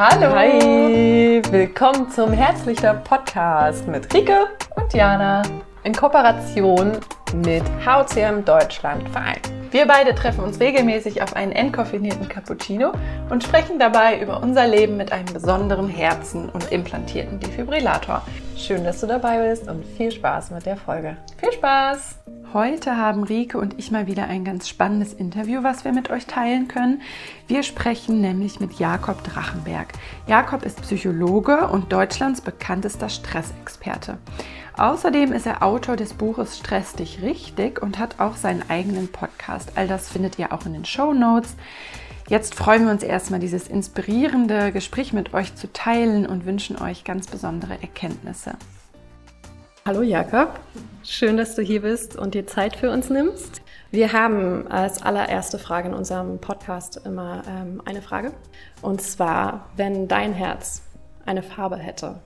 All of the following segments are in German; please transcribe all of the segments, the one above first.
Hallo. Hi. Willkommen zum Herzlicher Podcast mit Rike und Jana in Kooperation mit HCM Deutschland Verein. Wir beide treffen uns regelmäßig auf einen entkoffinierten Cappuccino und sprechen dabei über unser Leben mit einem besonderen Herzen und implantierten Defibrillator. Schön, dass du dabei bist und viel Spaß mit der Folge. Viel Spaß! Heute haben Rike und ich mal wieder ein ganz spannendes Interview, was wir mit euch teilen können. Wir sprechen nämlich mit Jakob Drachenberg. Jakob ist Psychologe und Deutschlands bekanntester Stressexperte. Außerdem ist er Autor des Buches Stress dich richtig und hat auch seinen eigenen Podcast. All das findet ihr auch in den Show Notes. Jetzt freuen wir uns erstmal, dieses inspirierende Gespräch mit euch zu teilen und wünschen euch ganz besondere Erkenntnisse. Hallo Jakob, schön, dass du hier bist und dir Zeit für uns nimmst. Wir haben als allererste Frage in unserem Podcast immer ähm, eine Frage. Und zwar, wenn dein Herz eine Farbe hätte,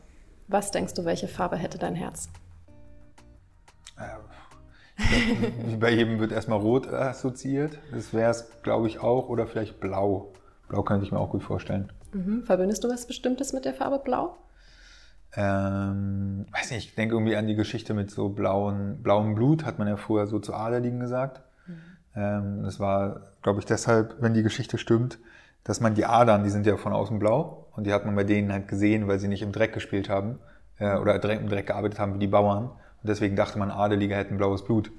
was denkst du, welche Farbe hätte dein Herz? Wie bei jedem wird erstmal rot assoziiert. Das wäre es, glaube ich, auch. Oder vielleicht blau. Blau könnte ich mir auch gut vorstellen. Mhm. Verbindest du was Bestimmtes mit der Farbe blau? Ähm, weiß nicht, ich denke irgendwie an die Geschichte mit so blauen, blauem Blut, hat man ja früher so zu Adeligen gesagt. Mhm. Ähm, das war, glaube ich, deshalb, wenn die Geschichte stimmt, dass man die Adern, die sind ja von außen blau und die hat man bei denen halt gesehen, weil sie nicht im Dreck gespielt haben äh, oder im Dreck gearbeitet haben wie die Bauern. Deswegen dachte man, Adelige hätten blaues Blut.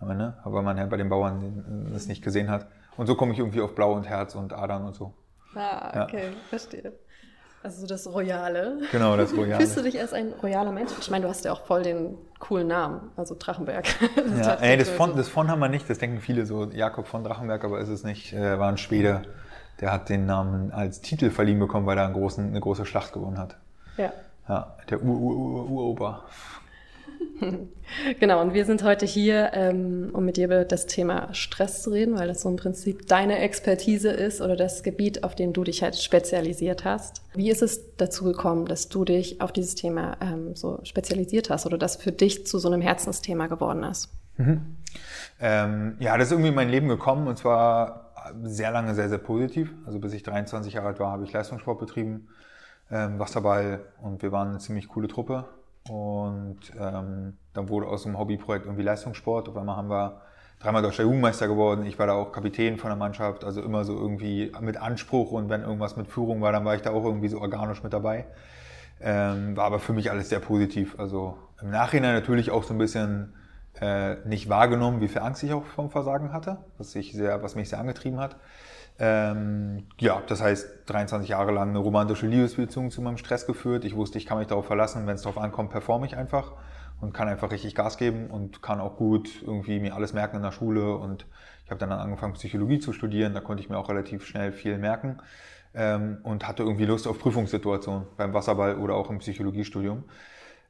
Aber, ne? Aber man bei den Bauern das nicht gesehen hat. Und so komme ich irgendwie auf Blau und Herz und Adern und so. Ah, okay, ja. verstehe. Also das Royale. Genau, das Royale. Fühlst du dich als ein royaler Mensch? Ich meine, du hast ja auch voll den coolen Namen, also Drachenberg. Das ja, ey, das von, das von haben wir nicht, das denken viele so, Jakob von Drachenberg, aber ist es nicht, äh, war ein Schwede, der hat den Namen als Titel verliehen bekommen, weil er einen großen, eine große Schlacht gewonnen hat. Ja. Ja, der Ur-Ur-Ur-Uropa. genau, und wir sind heute hier, ähm, um mit dir über das Thema Stress zu reden, weil das so im Prinzip deine Expertise ist oder das Gebiet, auf dem du dich halt spezialisiert hast. Wie ist es dazu gekommen, dass du dich auf dieses Thema ähm, so spezialisiert hast oder das für dich zu so einem Herzensthema geworden ist? Mhm. Ähm, ja, das ist irgendwie in mein Leben gekommen und zwar sehr lange sehr, sehr positiv. Also bis ich 23 Jahre alt war, habe ich Leistungssport betrieben, ähm, Wasserball und wir waren eine ziemlich coole Truppe und ähm, dann wurde aus dem Hobbyprojekt irgendwie Leistungssport. Auf einmal haben wir dreimal deutscher Jugendmeister geworden. Ich war da auch Kapitän von der Mannschaft, also immer so irgendwie mit Anspruch. Und wenn irgendwas mit Führung war, dann war ich da auch irgendwie so organisch mit dabei. Ähm, war aber für mich alles sehr positiv. Also im Nachhinein natürlich auch so ein bisschen äh, nicht wahrgenommen, wie viel Angst ich auch vom Versagen hatte, was, ich sehr, was mich sehr angetrieben hat. Ähm, ja, das heißt, 23 Jahre lang eine romantische Liebesbeziehung zu meinem Stress geführt. Ich wusste, ich kann mich darauf verlassen, wenn es darauf ankommt, performe ich einfach und kann einfach richtig Gas geben und kann auch gut irgendwie mir alles merken in der Schule. Und ich habe dann angefangen, Psychologie zu studieren. Da konnte ich mir auch relativ schnell viel merken ähm, und hatte irgendwie Lust auf Prüfungssituationen beim Wasserball oder auch im Psychologiestudium.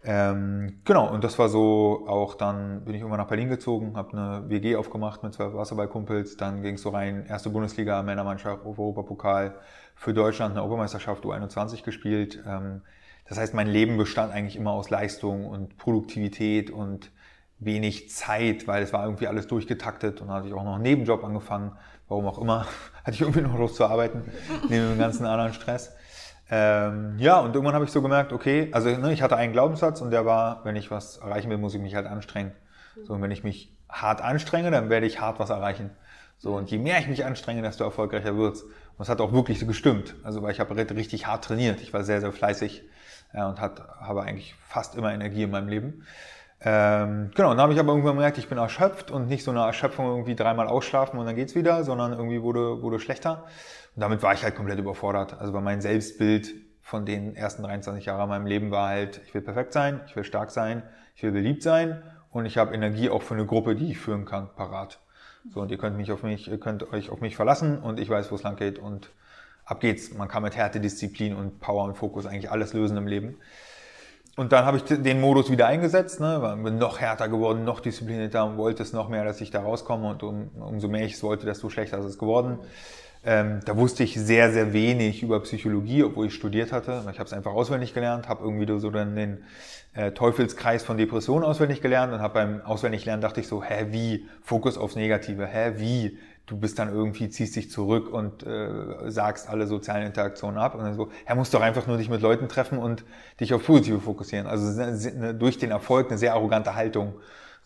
Ähm, genau, und das war so auch dann bin ich irgendwann nach Berlin gezogen, habe eine WG aufgemacht mit zwei Wasserballkumpels, dann ging es so rein, erste Bundesliga, Männermannschaft, Europapokal, für Deutschland eine Europameisterschaft U21 gespielt. Ähm, das heißt, mein Leben bestand eigentlich immer aus Leistung und Produktivität und wenig Zeit, weil es war irgendwie alles durchgetaktet und dann hatte ich auch noch einen Nebenjob angefangen, warum auch immer, hatte ich irgendwie noch Lust zu arbeiten, neben dem ganzen anderen Stress. Ähm, ja, und irgendwann habe ich so gemerkt, okay, also ne, ich hatte einen Glaubenssatz und der war, wenn ich was erreichen will, muss ich mich halt anstrengen. So, und wenn ich mich hart anstrenge, dann werde ich hart was erreichen. So, und je mehr ich mich anstrenge, desto erfolgreicher wird's. Und das hat auch wirklich so gestimmt. Also, weil ich habe richtig hart trainiert. Ich war sehr, sehr fleißig ja, und hat, habe eigentlich fast immer Energie in meinem Leben. Ähm, genau, dann habe ich aber irgendwann gemerkt, ich bin erschöpft und nicht so eine Erschöpfung irgendwie dreimal ausschlafen und dann geht's wieder, sondern irgendwie wurde, wurde schlechter. Und damit war ich halt komplett überfordert. Also bei meinem Selbstbild von den ersten 23 Jahren meinem Leben war halt, ich will perfekt sein, ich will stark sein, ich will beliebt sein und ich habe Energie auch für eine Gruppe, die ich führen kann, parat. So, und ihr könnt mich auf mich, ihr könnt euch auf mich verlassen und ich weiß, wo es lang geht und ab geht's. Man kann mit Härte, Disziplin und Power und Fokus eigentlich alles lösen im Leben. Und dann habe ich den Modus wieder eingesetzt, ne, bin noch härter geworden, noch disziplinierter und wollte es noch mehr, dass ich da rauskomme und um, umso mehr ich es wollte, desto schlechter ist es geworden. Ähm, da wusste ich sehr, sehr wenig über Psychologie, obwohl ich studiert hatte. Ich habe es einfach auswendig gelernt, habe irgendwie so dann den äh, Teufelskreis von Depressionen auswendig gelernt und habe beim Auswendiglernen dachte ich so, hä, wie? Fokus aufs Negative, hä, wie? Du bist dann irgendwie, ziehst dich zurück und äh, sagst alle sozialen Interaktionen ab und dann so, er muss doch einfach nur dich mit Leuten treffen und dich auf Positive fokussieren. Also eine, durch den Erfolg eine sehr arrogante Haltung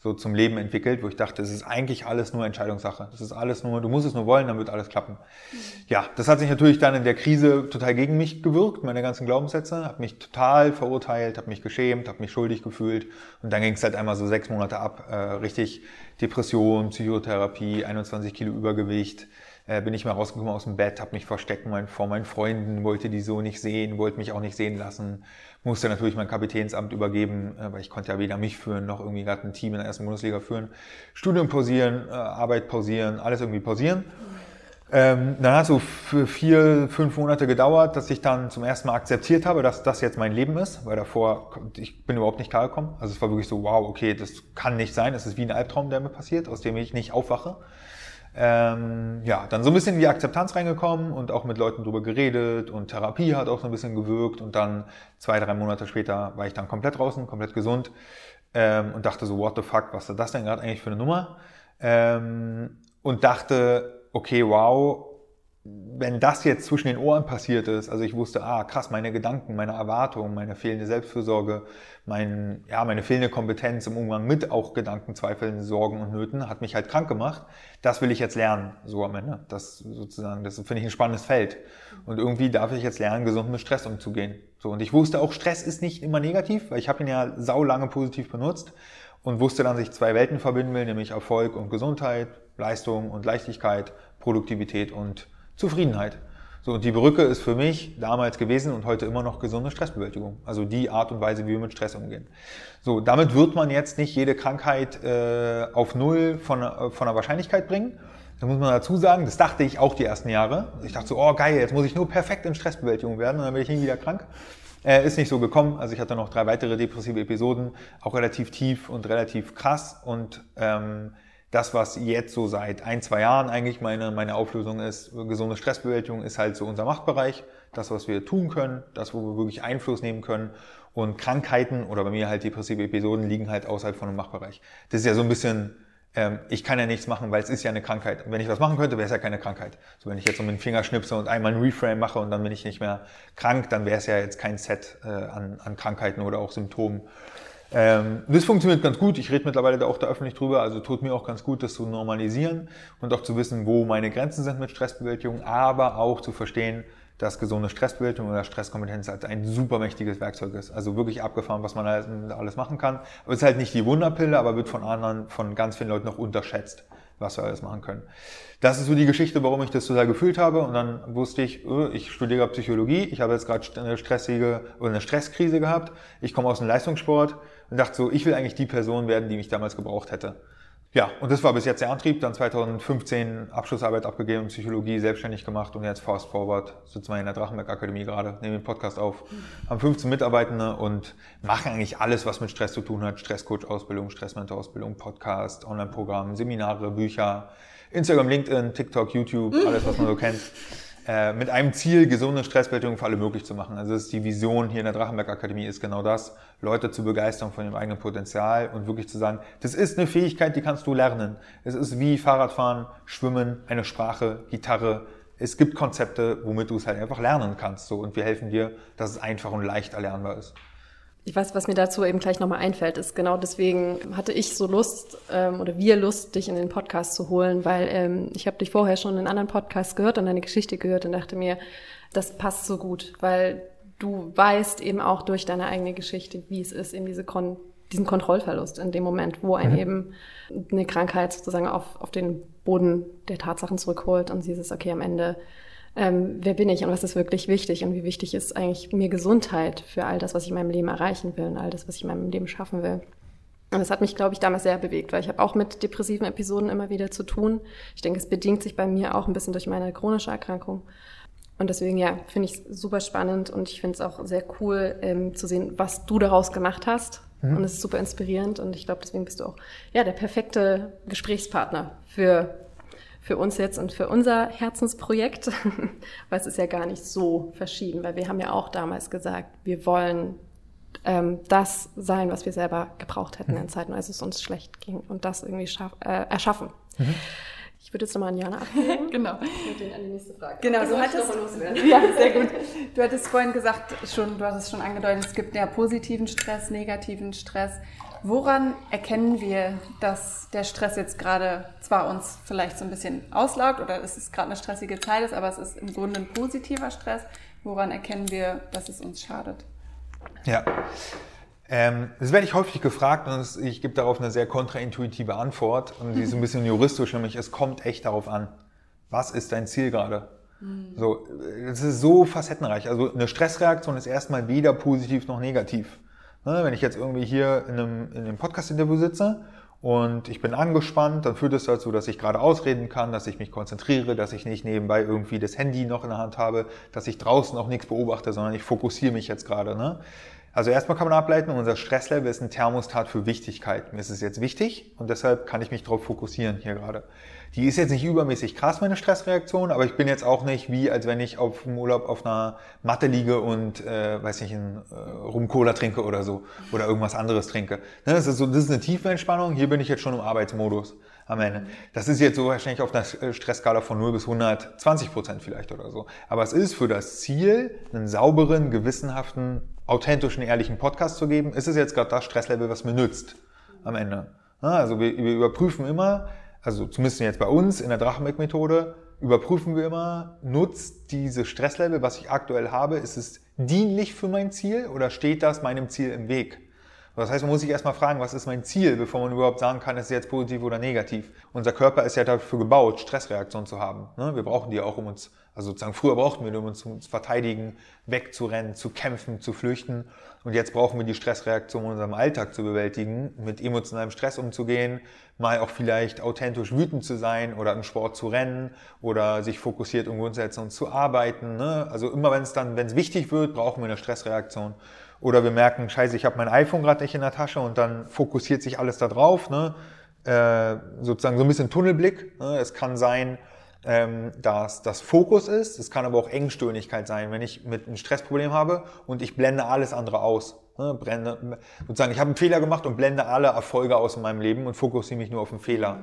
so zum Leben entwickelt, wo ich dachte, es ist eigentlich alles nur Entscheidungssache. Es ist alles nur, du musst es nur wollen, dann wird alles klappen. Mhm. Ja, das hat sich natürlich dann in der Krise total gegen mich gewirkt, meine ganzen Glaubenssätze, hat mich total verurteilt, hat mich geschämt, hat mich schuldig gefühlt und dann ging es halt einmal so sechs Monate ab, äh, richtig Depression, Psychotherapie, 21 Kilo Übergewicht, äh, bin ich mal rausgekommen aus dem Bett, habe mich versteckt mein, vor meinen Freunden, wollte die so nicht sehen, wollte mich auch nicht sehen lassen, musste natürlich mein Kapitänsamt übergeben, äh, weil ich konnte ja weder mich führen, noch irgendwie gerade ein Team in der ersten Bundesliga führen. Studium pausieren, äh, Arbeit pausieren, alles irgendwie pausieren. Ähm, dann hat es so vier, fünf Monate gedauert, dass ich dann zum ersten Mal akzeptiert habe, dass das jetzt mein Leben ist, weil davor, ich bin überhaupt nicht klargekommen. Also es war wirklich so, wow, okay, das kann nicht sein, es ist wie ein Albtraum, der mir passiert, aus dem ich nicht aufwache. Ähm, ja, dann so ein bisschen in die Akzeptanz reingekommen und auch mit Leuten drüber geredet und Therapie hat auch so ein bisschen gewirkt und dann zwei, drei Monate später war ich dann komplett draußen, komplett gesund ähm, und dachte so, what the fuck, was ist das denn gerade eigentlich für eine Nummer? Ähm, und dachte, okay, wow, wenn das jetzt zwischen den Ohren passiert ist, also ich wusste, ah, krass, meine Gedanken, meine Erwartungen, meine fehlende Selbstfürsorge, mein, ja, meine fehlende Kompetenz im Umgang mit auch Gedanken, Zweifeln, Sorgen und Nöten hat mich halt krank gemacht. Das will ich jetzt lernen, so am Ende. Das sozusagen, das finde ich ein spannendes Feld. Und irgendwie darf ich jetzt lernen, gesund mit Stress umzugehen. So, und ich wusste auch, Stress ist nicht immer negativ, weil ich habe ihn ja sau lange positiv benutzt und wusste dann, dass ich zwei Welten verbinden will, nämlich Erfolg und Gesundheit, Leistung und Leichtigkeit, Produktivität und Zufriedenheit. So, und die Brücke ist für mich damals gewesen und heute immer noch gesunde Stressbewältigung. Also die Art und Weise, wie wir mit Stress umgehen. So, damit wird man jetzt nicht jede Krankheit äh, auf Null von, äh, von der Wahrscheinlichkeit bringen. Da muss man dazu sagen, das dachte ich auch die ersten Jahre. Ich dachte so, oh geil, jetzt muss ich nur perfekt in Stressbewältigung werden und dann werde ich nie wieder krank. Äh, ist nicht so gekommen. Also ich hatte noch drei weitere depressive Episoden, auch relativ tief und relativ krass. Und ähm, das, was jetzt so seit ein, zwei Jahren eigentlich meine, meine Auflösung ist, gesunde Stressbewältigung ist halt so unser Machtbereich, das, was wir tun können, das, wo wir wirklich Einfluss nehmen können. Und Krankheiten oder bei mir halt depressive Episoden liegen halt außerhalb von dem Machtbereich. Das ist ja so ein bisschen, ähm, ich kann ja nichts machen, weil es ist ja eine Krankheit. Und wenn ich was machen könnte, wäre es ja keine Krankheit. So wenn ich jetzt so mit dem Finger schnipse und einmal ein Reframe mache und dann bin ich nicht mehr krank, dann wäre es ja jetzt kein Set äh, an, an Krankheiten oder auch Symptomen. Ähm, das funktioniert ganz gut. Ich rede mittlerweile da auch da öffentlich drüber. Also tut mir auch ganz gut, das zu normalisieren und auch zu wissen, wo meine Grenzen sind mit Stressbewältigung, aber auch zu verstehen, dass gesunde Stressbewältigung oder Stresskompetenz halt ein super mächtiges Werkzeug ist. Also wirklich abgefahren, was man alles machen kann. Aber es ist halt nicht die Wunderpille, aber wird von anderen, von ganz vielen Leuten noch unterschätzt, was wir alles machen können. Das ist so die Geschichte, warum ich das total gefühlt habe. Und dann wusste ich, oh, ich studiere Psychologie, ich habe jetzt gerade eine stressige oder eine Stresskrise gehabt. Ich komme aus dem Leistungssport und dachte so, ich will eigentlich die Person werden, die mich damals gebraucht hätte. Ja, und das war bis jetzt der Antrieb. Dann 2015 Abschlussarbeit abgegeben, Psychologie selbstständig gemacht und jetzt fast forward sitzen wir in der Drachenberg Akademie gerade, nehmen den Podcast auf, haben 15 Mitarbeitende und machen eigentlich alles, was mit Stress zu tun hat. Stresscoach-Ausbildung, Stressmentor-Ausbildung, Podcast, Online-Programm, Seminare, Bücher, Instagram, LinkedIn, TikTok, YouTube, alles, was man so kennt. Äh, mit einem Ziel, gesunde Stressbewältigung für alle möglich zu machen. Also das ist die Vision hier in der Drachenberg Akademie ist genau das, Leute zu begeistern von ihrem eigenen Potenzial und wirklich zu sagen, das ist eine Fähigkeit, die kannst du lernen. Es ist wie Fahrradfahren, Schwimmen, eine Sprache, Gitarre. Es gibt Konzepte, womit du es halt einfach lernen kannst. So, und wir helfen dir, dass es einfach und leicht erlernbar ist. Ich weiß, was mir dazu eben gleich nochmal einfällt, ist genau deswegen hatte ich so Lust ähm, oder wir Lust, dich in den Podcast zu holen, weil ähm, ich habe dich vorher schon in anderen Podcasts gehört und deine Geschichte gehört und dachte mir, das passt so gut, weil du weißt eben auch durch deine eigene Geschichte, wie es ist, in diese Kon diesen Kontrollverlust in dem Moment, wo ein mhm. eben eine Krankheit sozusagen auf, auf den Boden der Tatsachen zurückholt und dieses, okay, am Ende ähm, wer bin ich und was ist wirklich wichtig und wie wichtig ist eigentlich mir Gesundheit für all das, was ich in meinem Leben erreichen will und all das, was ich in meinem Leben schaffen will. Und das hat mich, glaube ich, damals sehr bewegt, weil ich habe auch mit depressiven Episoden immer wieder zu tun. Ich denke, es bedingt sich bei mir auch ein bisschen durch meine chronische Erkrankung. Und deswegen, ja, finde ich es super spannend und ich finde es auch sehr cool ähm, zu sehen, was du daraus gemacht hast. Mhm. Und es ist super inspirierend und ich glaube, deswegen bist du auch ja, der perfekte Gesprächspartner für für uns jetzt und für unser Herzensprojekt, weil es ist ja gar nicht so verschieden, weil wir haben ja auch damals gesagt, wir wollen ähm, das sein, was wir selber gebraucht hätten mhm. in Zeiten, als es uns schlecht ging und das irgendwie äh, erschaffen. Mhm. Ich würde jetzt nochmal an Jana abgeben. genau. Mit den an die nächste Frage. Genau, du hattest, ja, sehr gut. Du hattest vorhin gesagt, schon, du hast es schon angedeutet, es gibt ja positiven Stress, negativen Stress. Woran erkennen wir, dass der Stress jetzt gerade zwar uns vielleicht so ein bisschen auslaugt oder es ist gerade eine stressige Zeit ist, aber es ist im Grunde ein positiver Stress? Woran erkennen wir, dass es uns schadet? Ja. Ähm, das werde ich häufig gefragt und ich gebe darauf eine sehr kontraintuitive Antwort und die ist ein bisschen juristisch, nämlich es kommt echt darauf an, was ist dein Ziel gerade? Mhm. So, es ist so facettenreich. Also eine Stressreaktion ist erstmal weder positiv noch negativ. Ne, wenn ich jetzt irgendwie hier in einem, in einem Podcast-Interview sitze und ich bin angespannt, dann führt es dazu, dass ich gerade ausreden kann, dass ich mich konzentriere, dass ich nicht nebenbei irgendwie das Handy noch in der Hand habe, dass ich draußen auch nichts beobachte, sondern ich fokussiere mich jetzt gerade. Ne? Also erstmal kann man ableiten, unser Stresslevel ist ein Thermostat für Wichtigkeit. Mir ist es jetzt wichtig und deshalb kann ich mich darauf fokussieren hier gerade. Die ist jetzt nicht übermäßig krass, meine Stressreaktion, aber ich bin jetzt auch nicht wie, als wenn ich auf dem Urlaub auf einer Matte liege und, äh, weiß nicht, ein äh, Rum-Cola trinke oder so oder irgendwas anderes trinke. Ne, das, ist so, das ist eine tiefe Entspannung. Hier bin ich jetzt schon im Arbeitsmodus am Ende. Das ist jetzt so wahrscheinlich auf einer äh, Stressskala von 0 bis 120 Prozent vielleicht oder so. Aber es ist für das Ziel, einen sauberen, gewissenhaften authentischen, ehrlichen Podcast zu geben, ist es jetzt gerade das Stresslevel, was mir nützt am Ende. Also wir, wir überprüfen immer, also zumindest jetzt bei uns in der Drachenbeck-Methode, überprüfen wir immer, nutzt diese Stresslevel, was ich aktuell habe, ist es dienlich für mein Ziel oder steht das meinem Ziel im Weg? Das heißt, man muss sich erstmal fragen, was ist mein Ziel, bevor man überhaupt sagen kann, ist es jetzt positiv oder negativ. Unser Körper ist ja dafür gebaut, Stressreaktionen zu haben. Ne? Wir brauchen die auch, um uns, also sozusagen früher brauchten wir die, um uns zu verteidigen, wegzurennen, zu kämpfen, zu flüchten. Und jetzt brauchen wir die Stressreaktion in unserem Alltag zu bewältigen, mit emotionalem Stress umzugehen, mal auch vielleicht authentisch wütend zu sein oder im Sport zu rennen oder sich fokussiert um Grundsätze zu arbeiten. Ne? Also immer wenn es dann, wenn es wichtig wird, brauchen wir eine Stressreaktion. Oder wir merken, scheiße, ich habe mein iPhone gerade nicht in der Tasche und dann fokussiert sich alles da drauf. Ne? Äh, sozusagen so ein bisschen Tunnelblick. Ne? Es kann sein, ähm, dass das Fokus ist. Es kann aber auch Engstirnigkeit sein, wenn ich mit einem Stressproblem habe und ich blende alles andere aus. Ne? Brenne, sozusagen, ich habe einen Fehler gemacht und blende alle Erfolge aus in meinem Leben und fokussiere mich nur auf den Fehler.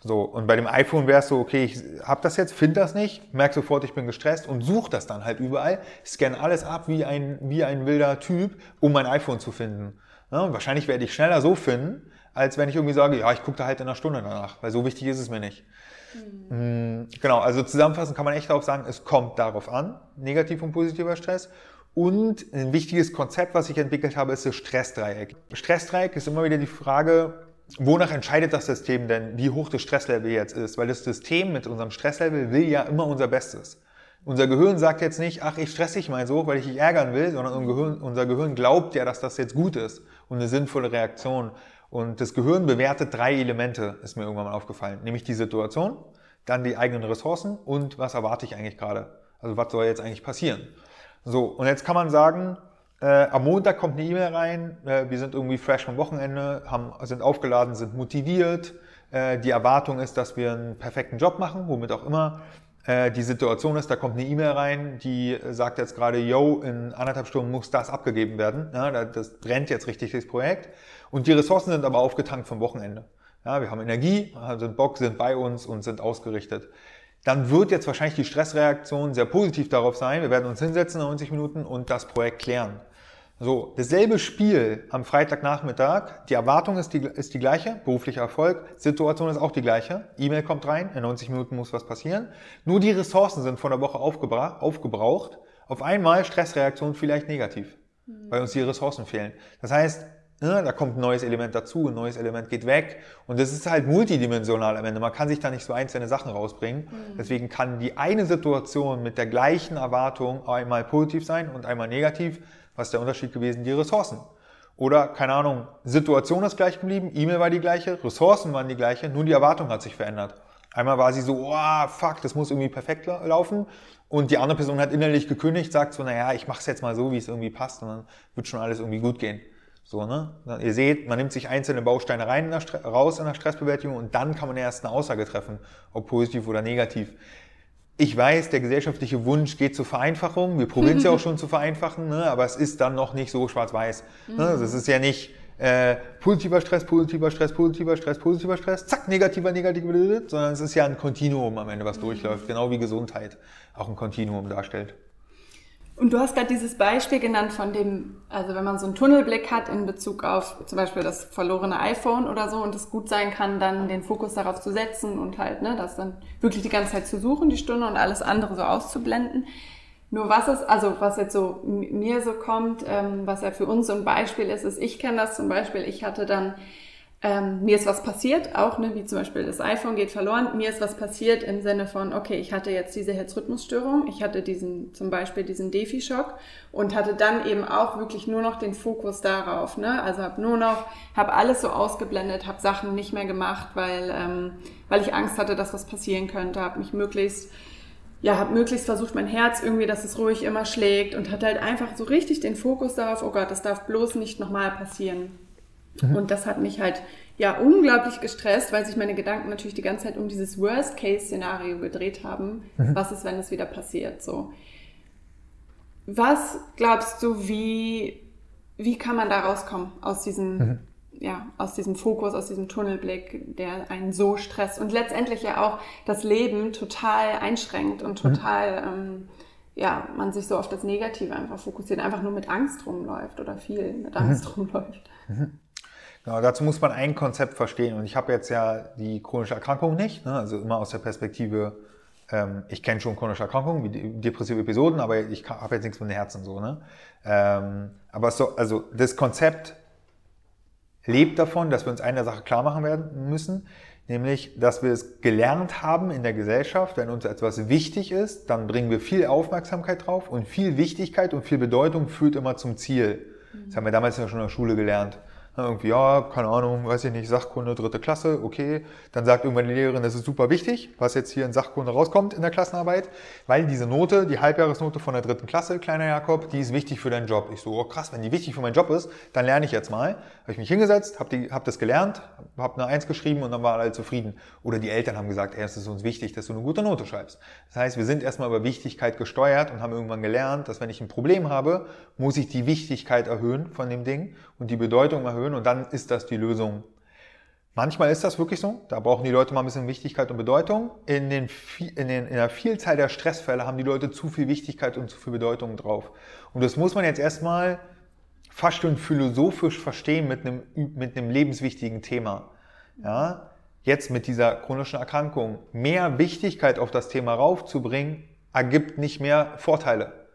So, und bei dem iPhone wäre es so, okay, ich habe das jetzt, finde das nicht, merke sofort, ich bin gestresst und suche das dann halt überall, scanne alles ab wie ein, wie ein wilder Typ, um mein iPhone zu finden. Ja, wahrscheinlich werde ich schneller so finden, als wenn ich irgendwie sage, ja, ich gucke da halt in einer Stunde danach, weil so wichtig ist es mir nicht. Mhm. Genau, also zusammenfassend kann man echt auch sagen, es kommt darauf an, negativ und positiver Stress. Und ein wichtiges Konzept, was ich entwickelt habe, ist das Stressdreieck. Stressdreieck ist immer wieder die Frage, Wonach entscheidet das System denn, wie hoch das Stresslevel jetzt ist? Weil das System mit unserem Stresslevel will ja immer unser Bestes. Unser Gehirn sagt jetzt nicht, ach, ich stress dich mal so, weil ich dich ärgern will, sondern unser Gehirn, unser Gehirn glaubt ja, dass das jetzt gut ist und eine sinnvolle Reaktion. Und das Gehirn bewertet drei Elemente, ist mir irgendwann mal aufgefallen. Nämlich die Situation, dann die eigenen Ressourcen und was erwarte ich eigentlich gerade? Also was soll jetzt eigentlich passieren? So, und jetzt kann man sagen, äh, am Montag kommt eine E-Mail rein, äh, wir sind irgendwie fresh vom Wochenende, haben, sind aufgeladen, sind motiviert. Äh, die Erwartung ist, dass wir einen perfekten Job machen, womit auch immer. Äh, die Situation ist, da kommt eine E-Mail rein, die sagt jetzt gerade, yo, in anderthalb Stunden muss das abgegeben werden. Ja, das brennt jetzt richtig, das Projekt. Und die Ressourcen sind aber aufgetankt vom Wochenende. Ja, wir haben Energie, sind Bock, sind bei uns und sind ausgerichtet dann wird jetzt wahrscheinlich die Stressreaktion sehr positiv darauf sein. Wir werden uns hinsetzen 90 Minuten und das Projekt klären. So, dasselbe Spiel am Freitagnachmittag. Die Erwartung ist die, ist die gleiche, beruflicher Erfolg. Situation ist auch die gleiche. E-Mail kommt rein, in 90 Minuten muss was passieren. Nur die Ressourcen sind von der Woche aufgebraucht. Auf einmal Stressreaktion vielleicht negativ, mhm. weil uns die Ressourcen fehlen. Das heißt, ne, da kommt ein neues Element dazu, ein neues Element geht weg. Und das ist halt multidimensional am Ende. Man kann sich da nicht so einzelne Sachen rausbringen. Mhm. Deswegen kann die eine Situation mit der gleichen Erwartung einmal positiv sein und einmal negativ was ist der Unterschied gewesen? Die Ressourcen. Oder, keine Ahnung, Situation ist gleich geblieben, E-Mail war die gleiche, Ressourcen waren die gleiche, nur die Erwartung hat sich verändert. Einmal war sie so, oh, fuck, das muss irgendwie perfekt laufen. Und die andere Person hat innerlich gekündigt, sagt so, naja, ich mache es jetzt mal so, wie es irgendwie passt und dann wird schon alles irgendwie gut gehen. So, ne? Ihr seht, man nimmt sich einzelne Bausteine rein in der raus in der Stressbewältigung und dann kann man erst eine Aussage treffen, ob positiv oder negativ. Ich weiß, der gesellschaftliche Wunsch geht zur Vereinfachung. Wir probieren es ja auch schon zu vereinfachen, ne? aber es ist dann noch nicht so schwarz-weiß. Ne? Mhm. Das ist ja nicht, äh, positiver Stress, positiver Stress, positiver Stress, positiver Stress, zack, negativer, negativer, sondern es ist ja ein Kontinuum am Ende, was durchläuft, genau wie Gesundheit auch ein Kontinuum darstellt. Und du hast gerade dieses Beispiel genannt von dem, also wenn man so einen Tunnelblick hat in Bezug auf zum Beispiel das verlorene iPhone oder so und es gut sein kann, dann den Fokus darauf zu setzen und halt, ne, das dann wirklich die ganze Zeit zu suchen, die Stunde und alles andere so auszublenden. Nur was ist, also was jetzt so mir so kommt, ähm, was ja für uns so ein Beispiel ist, ist, ich kenne das zum Beispiel, ich hatte dann ähm, mir ist was passiert, auch ne, wie zum Beispiel das iPhone geht verloren. Mir ist was passiert im Sinne von, okay, ich hatte jetzt diese Herzrhythmusstörung, ich hatte diesen zum Beispiel diesen Defi-Schock und hatte dann eben auch wirklich nur noch den Fokus darauf. Ne? Also habe nur noch, habe alles so ausgeblendet, habe Sachen nicht mehr gemacht, weil ähm, weil ich Angst hatte, dass was passieren könnte, habe mich möglichst ja, habe möglichst versucht, mein Herz irgendwie, dass es ruhig immer schlägt und hatte halt einfach so richtig den Fokus darauf, oh Gott, das darf bloß nicht nochmal passieren. Mhm. Und das hat mich halt ja unglaublich gestresst, weil sich meine Gedanken natürlich die ganze Zeit um dieses Worst-Case-Szenario gedreht haben. Mhm. Was ist, wenn es wieder passiert? So. Was glaubst du, wie, wie kann man da rauskommen aus diesem, mhm. ja, aus diesem Fokus, aus diesem Tunnelblick, der einen so stresst und letztendlich ja auch das Leben total einschränkt und mhm. total, ähm, ja, man sich so auf das Negative einfach fokussiert, einfach nur mit Angst rumläuft oder viel mit Angst mhm. rumläuft. Genau, dazu muss man ein Konzept verstehen. Und ich habe jetzt ja die chronische Erkrankung nicht, ne? also immer aus der Perspektive, ähm, ich kenne schon chronische Erkrankungen, wie depressive Episoden, aber ich habe jetzt nichts mit dem Herzen so. Ne? Ähm, aber so, also das Konzept lebt davon, dass wir uns eine Sache klar machen werden müssen, nämlich, dass wir es gelernt haben in der Gesellschaft, wenn uns etwas wichtig ist, dann bringen wir viel Aufmerksamkeit drauf und viel Wichtigkeit und viel Bedeutung führt immer zum Ziel. Das haben wir damals ja schon in der Schule gelernt. Irgendwie, ja, keine Ahnung, weiß ich nicht, Sachkunde, dritte Klasse, okay. Dann sagt irgendwann die Lehrerin, das ist super wichtig, was jetzt hier in Sachkunde rauskommt in der Klassenarbeit, weil diese Note, die Halbjahresnote von der dritten Klasse, kleiner Jakob, die ist wichtig für deinen Job. Ich so, oh krass, wenn die wichtig für meinen Job ist, dann lerne ich jetzt mal. Habe ich mich hingesetzt, habe hab das gelernt, habe eine Eins geschrieben und dann waren alle zufrieden. Oder die Eltern haben gesagt, ey, es ist uns wichtig, dass du eine gute Note schreibst. Das heißt, wir sind erstmal über Wichtigkeit gesteuert und haben irgendwann gelernt, dass wenn ich ein Problem habe, muss ich die Wichtigkeit erhöhen von dem Ding und die Bedeutung erhöhen und dann ist das die Lösung. Manchmal ist das wirklich so. Da brauchen die Leute mal ein bisschen Wichtigkeit und Bedeutung. In, den, in, den, in der Vielzahl der Stressfälle haben die Leute zu viel Wichtigkeit und zu viel Bedeutung drauf. Und das muss man jetzt erstmal fast schon philosophisch verstehen mit einem, mit einem lebenswichtigen Thema. Ja? Jetzt mit dieser chronischen Erkrankung mehr Wichtigkeit auf das Thema raufzubringen, ergibt nicht mehr Vorteile.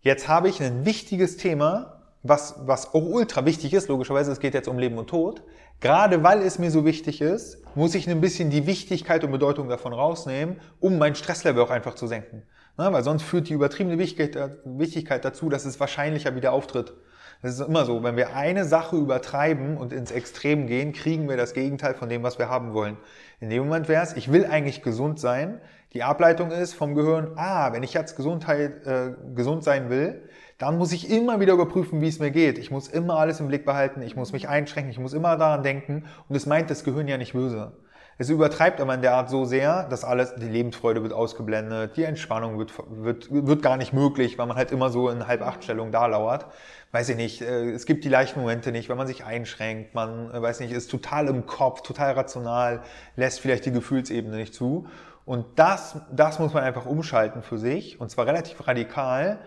Jetzt habe ich ein wichtiges Thema, was, was auch ultra wichtig ist, logischerweise, es geht jetzt um Leben und Tod. Gerade weil es mir so wichtig ist, muss ich ein bisschen die Wichtigkeit und Bedeutung davon rausnehmen, um mein Stresslevel auch einfach zu senken. Na, weil sonst führt die übertriebene Wichtigkeit dazu, dass es wahrscheinlicher wieder auftritt. Das ist immer so, wenn wir eine Sache übertreiben und ins Extrem gehen, kriegen wir das Gegenteil von dem, was wir haben wollen. In dem Moment wäre es, ich will eigentlich gesund sein. Die Ableitung ist vom Gehirn, ah, wenn ich jetzt Gesundheit, äh, gesund sein will, dann muss ich immer wieder überprüfen, wie es mir geht. Ich muss immer alles im Blick behalten, ich muss mich einschränken, ich muss immer daran denken und es meint das Gehirn ja nicht böse. Es übertreibt aber in der Art so sehr, dass alles, die Lebensfreude wird ausgeblendet, die Entspannung wird, wird, wird gar nicht möglich, weil man halt immer so in Halb-Acht-Stellung da lauert. Weiß ich nicht, äh, es gibt die leichten Momente nicht, wenn man sich einschränkt, man, äh, weiß nicht, ist total im Kopf, total rational, lässt vielleicht die Gefühlsebene nicht zu. Und das, das muss man einfach umschalten für sich, und zwar relativ radikal,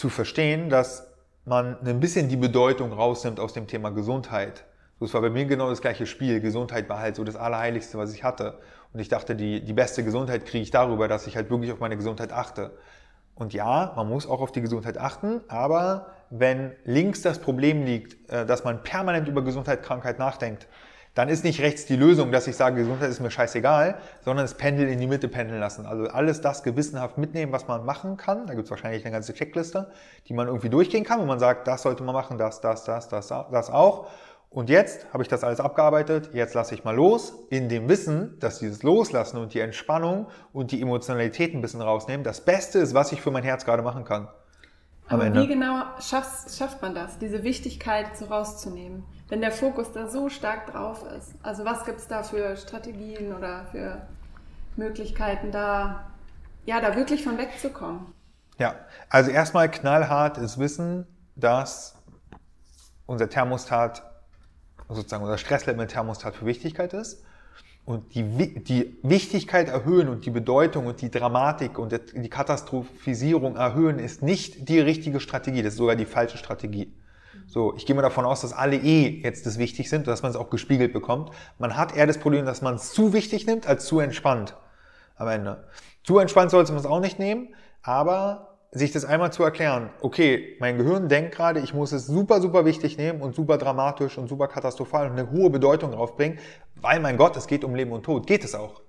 zu verstehen, dass man ein bisschen die Bedeutung rausnimmt aus dem Thema Gesundheit. Das war bei mir genau das gleiche Spiel. Gesundheit war halt so das Allerheiligste, was ich hatte. Und ich dachte, die, die beste Gesundheit kriege ich darüber, dass ich halt wirklich auf meine Gesundheit achte. Und ja, man muss auch auf die Gesundheit achten, aber wenn links das Problem liegt, äh, dass man permanent über Gesundheit, Krankheit nachdenkt, dann ist nicht rechts die Lösung, dass ich sage, Gesundheit ist mir scheißegal, sondern das Pendel in die Mitte pendeln lassen. Also alles das gewissenhaft mitnehmen, was man machen kann. Da gibt es wahrscheinlich eine ganze Checkliste, die man irgendwie durchgehen kann, wo man sagt, das sollte man machen, das, das, das, das, das auch. Und jetzt habe ich das alles abgearbeitet, jetzt lasse ich mal los, in dem Wissen, dass dieses Loslassen und die Entspannung und die Emotionalität ein bisschen rausnehmen, das Beste ist, was ich für mein Herz gerade machen kann. Aber wie genau schafft, schafft man das, diese Wichtigkeit so rauszunehmen, wenn der Fokus da so stark drauf ist? Also was gibt es da für Strategien oder für Möglichkeiten, da, ja, da wirklich von wegzukommen? Ja, also erstmal knallhart ist Wissen, dass unser Thermostat, sozusagen unser Stresslevel-Thermostat für Wichtigkeit ist und die, die Wichtigkeit erhöhen und die Bedeutung und die Dramatik und die Katastrophisierung erhöhen ist nicht die richtige Strategie, das ist sogar die falsche Strategie. So, ich gehe mal davon aus, dass alle eh jetzt das wichtig sind, dass man es auch gespiegelt bekommt. Man hat eher das Problem, dass man es zu wichtig nimmt, als zu entspannt am Ende. Zu entspannt sollte man es auch nicht nehmen, aber sich das einmal zu erklären, okay, mein Gehirn denkt gerade, ich muss es super, super wichtig nehmen und super dramatisch und super katastrophal und eine hohe Bedeutung draufbringen, weil mein Gott, es geht um Leben und Tod. Geht es auch.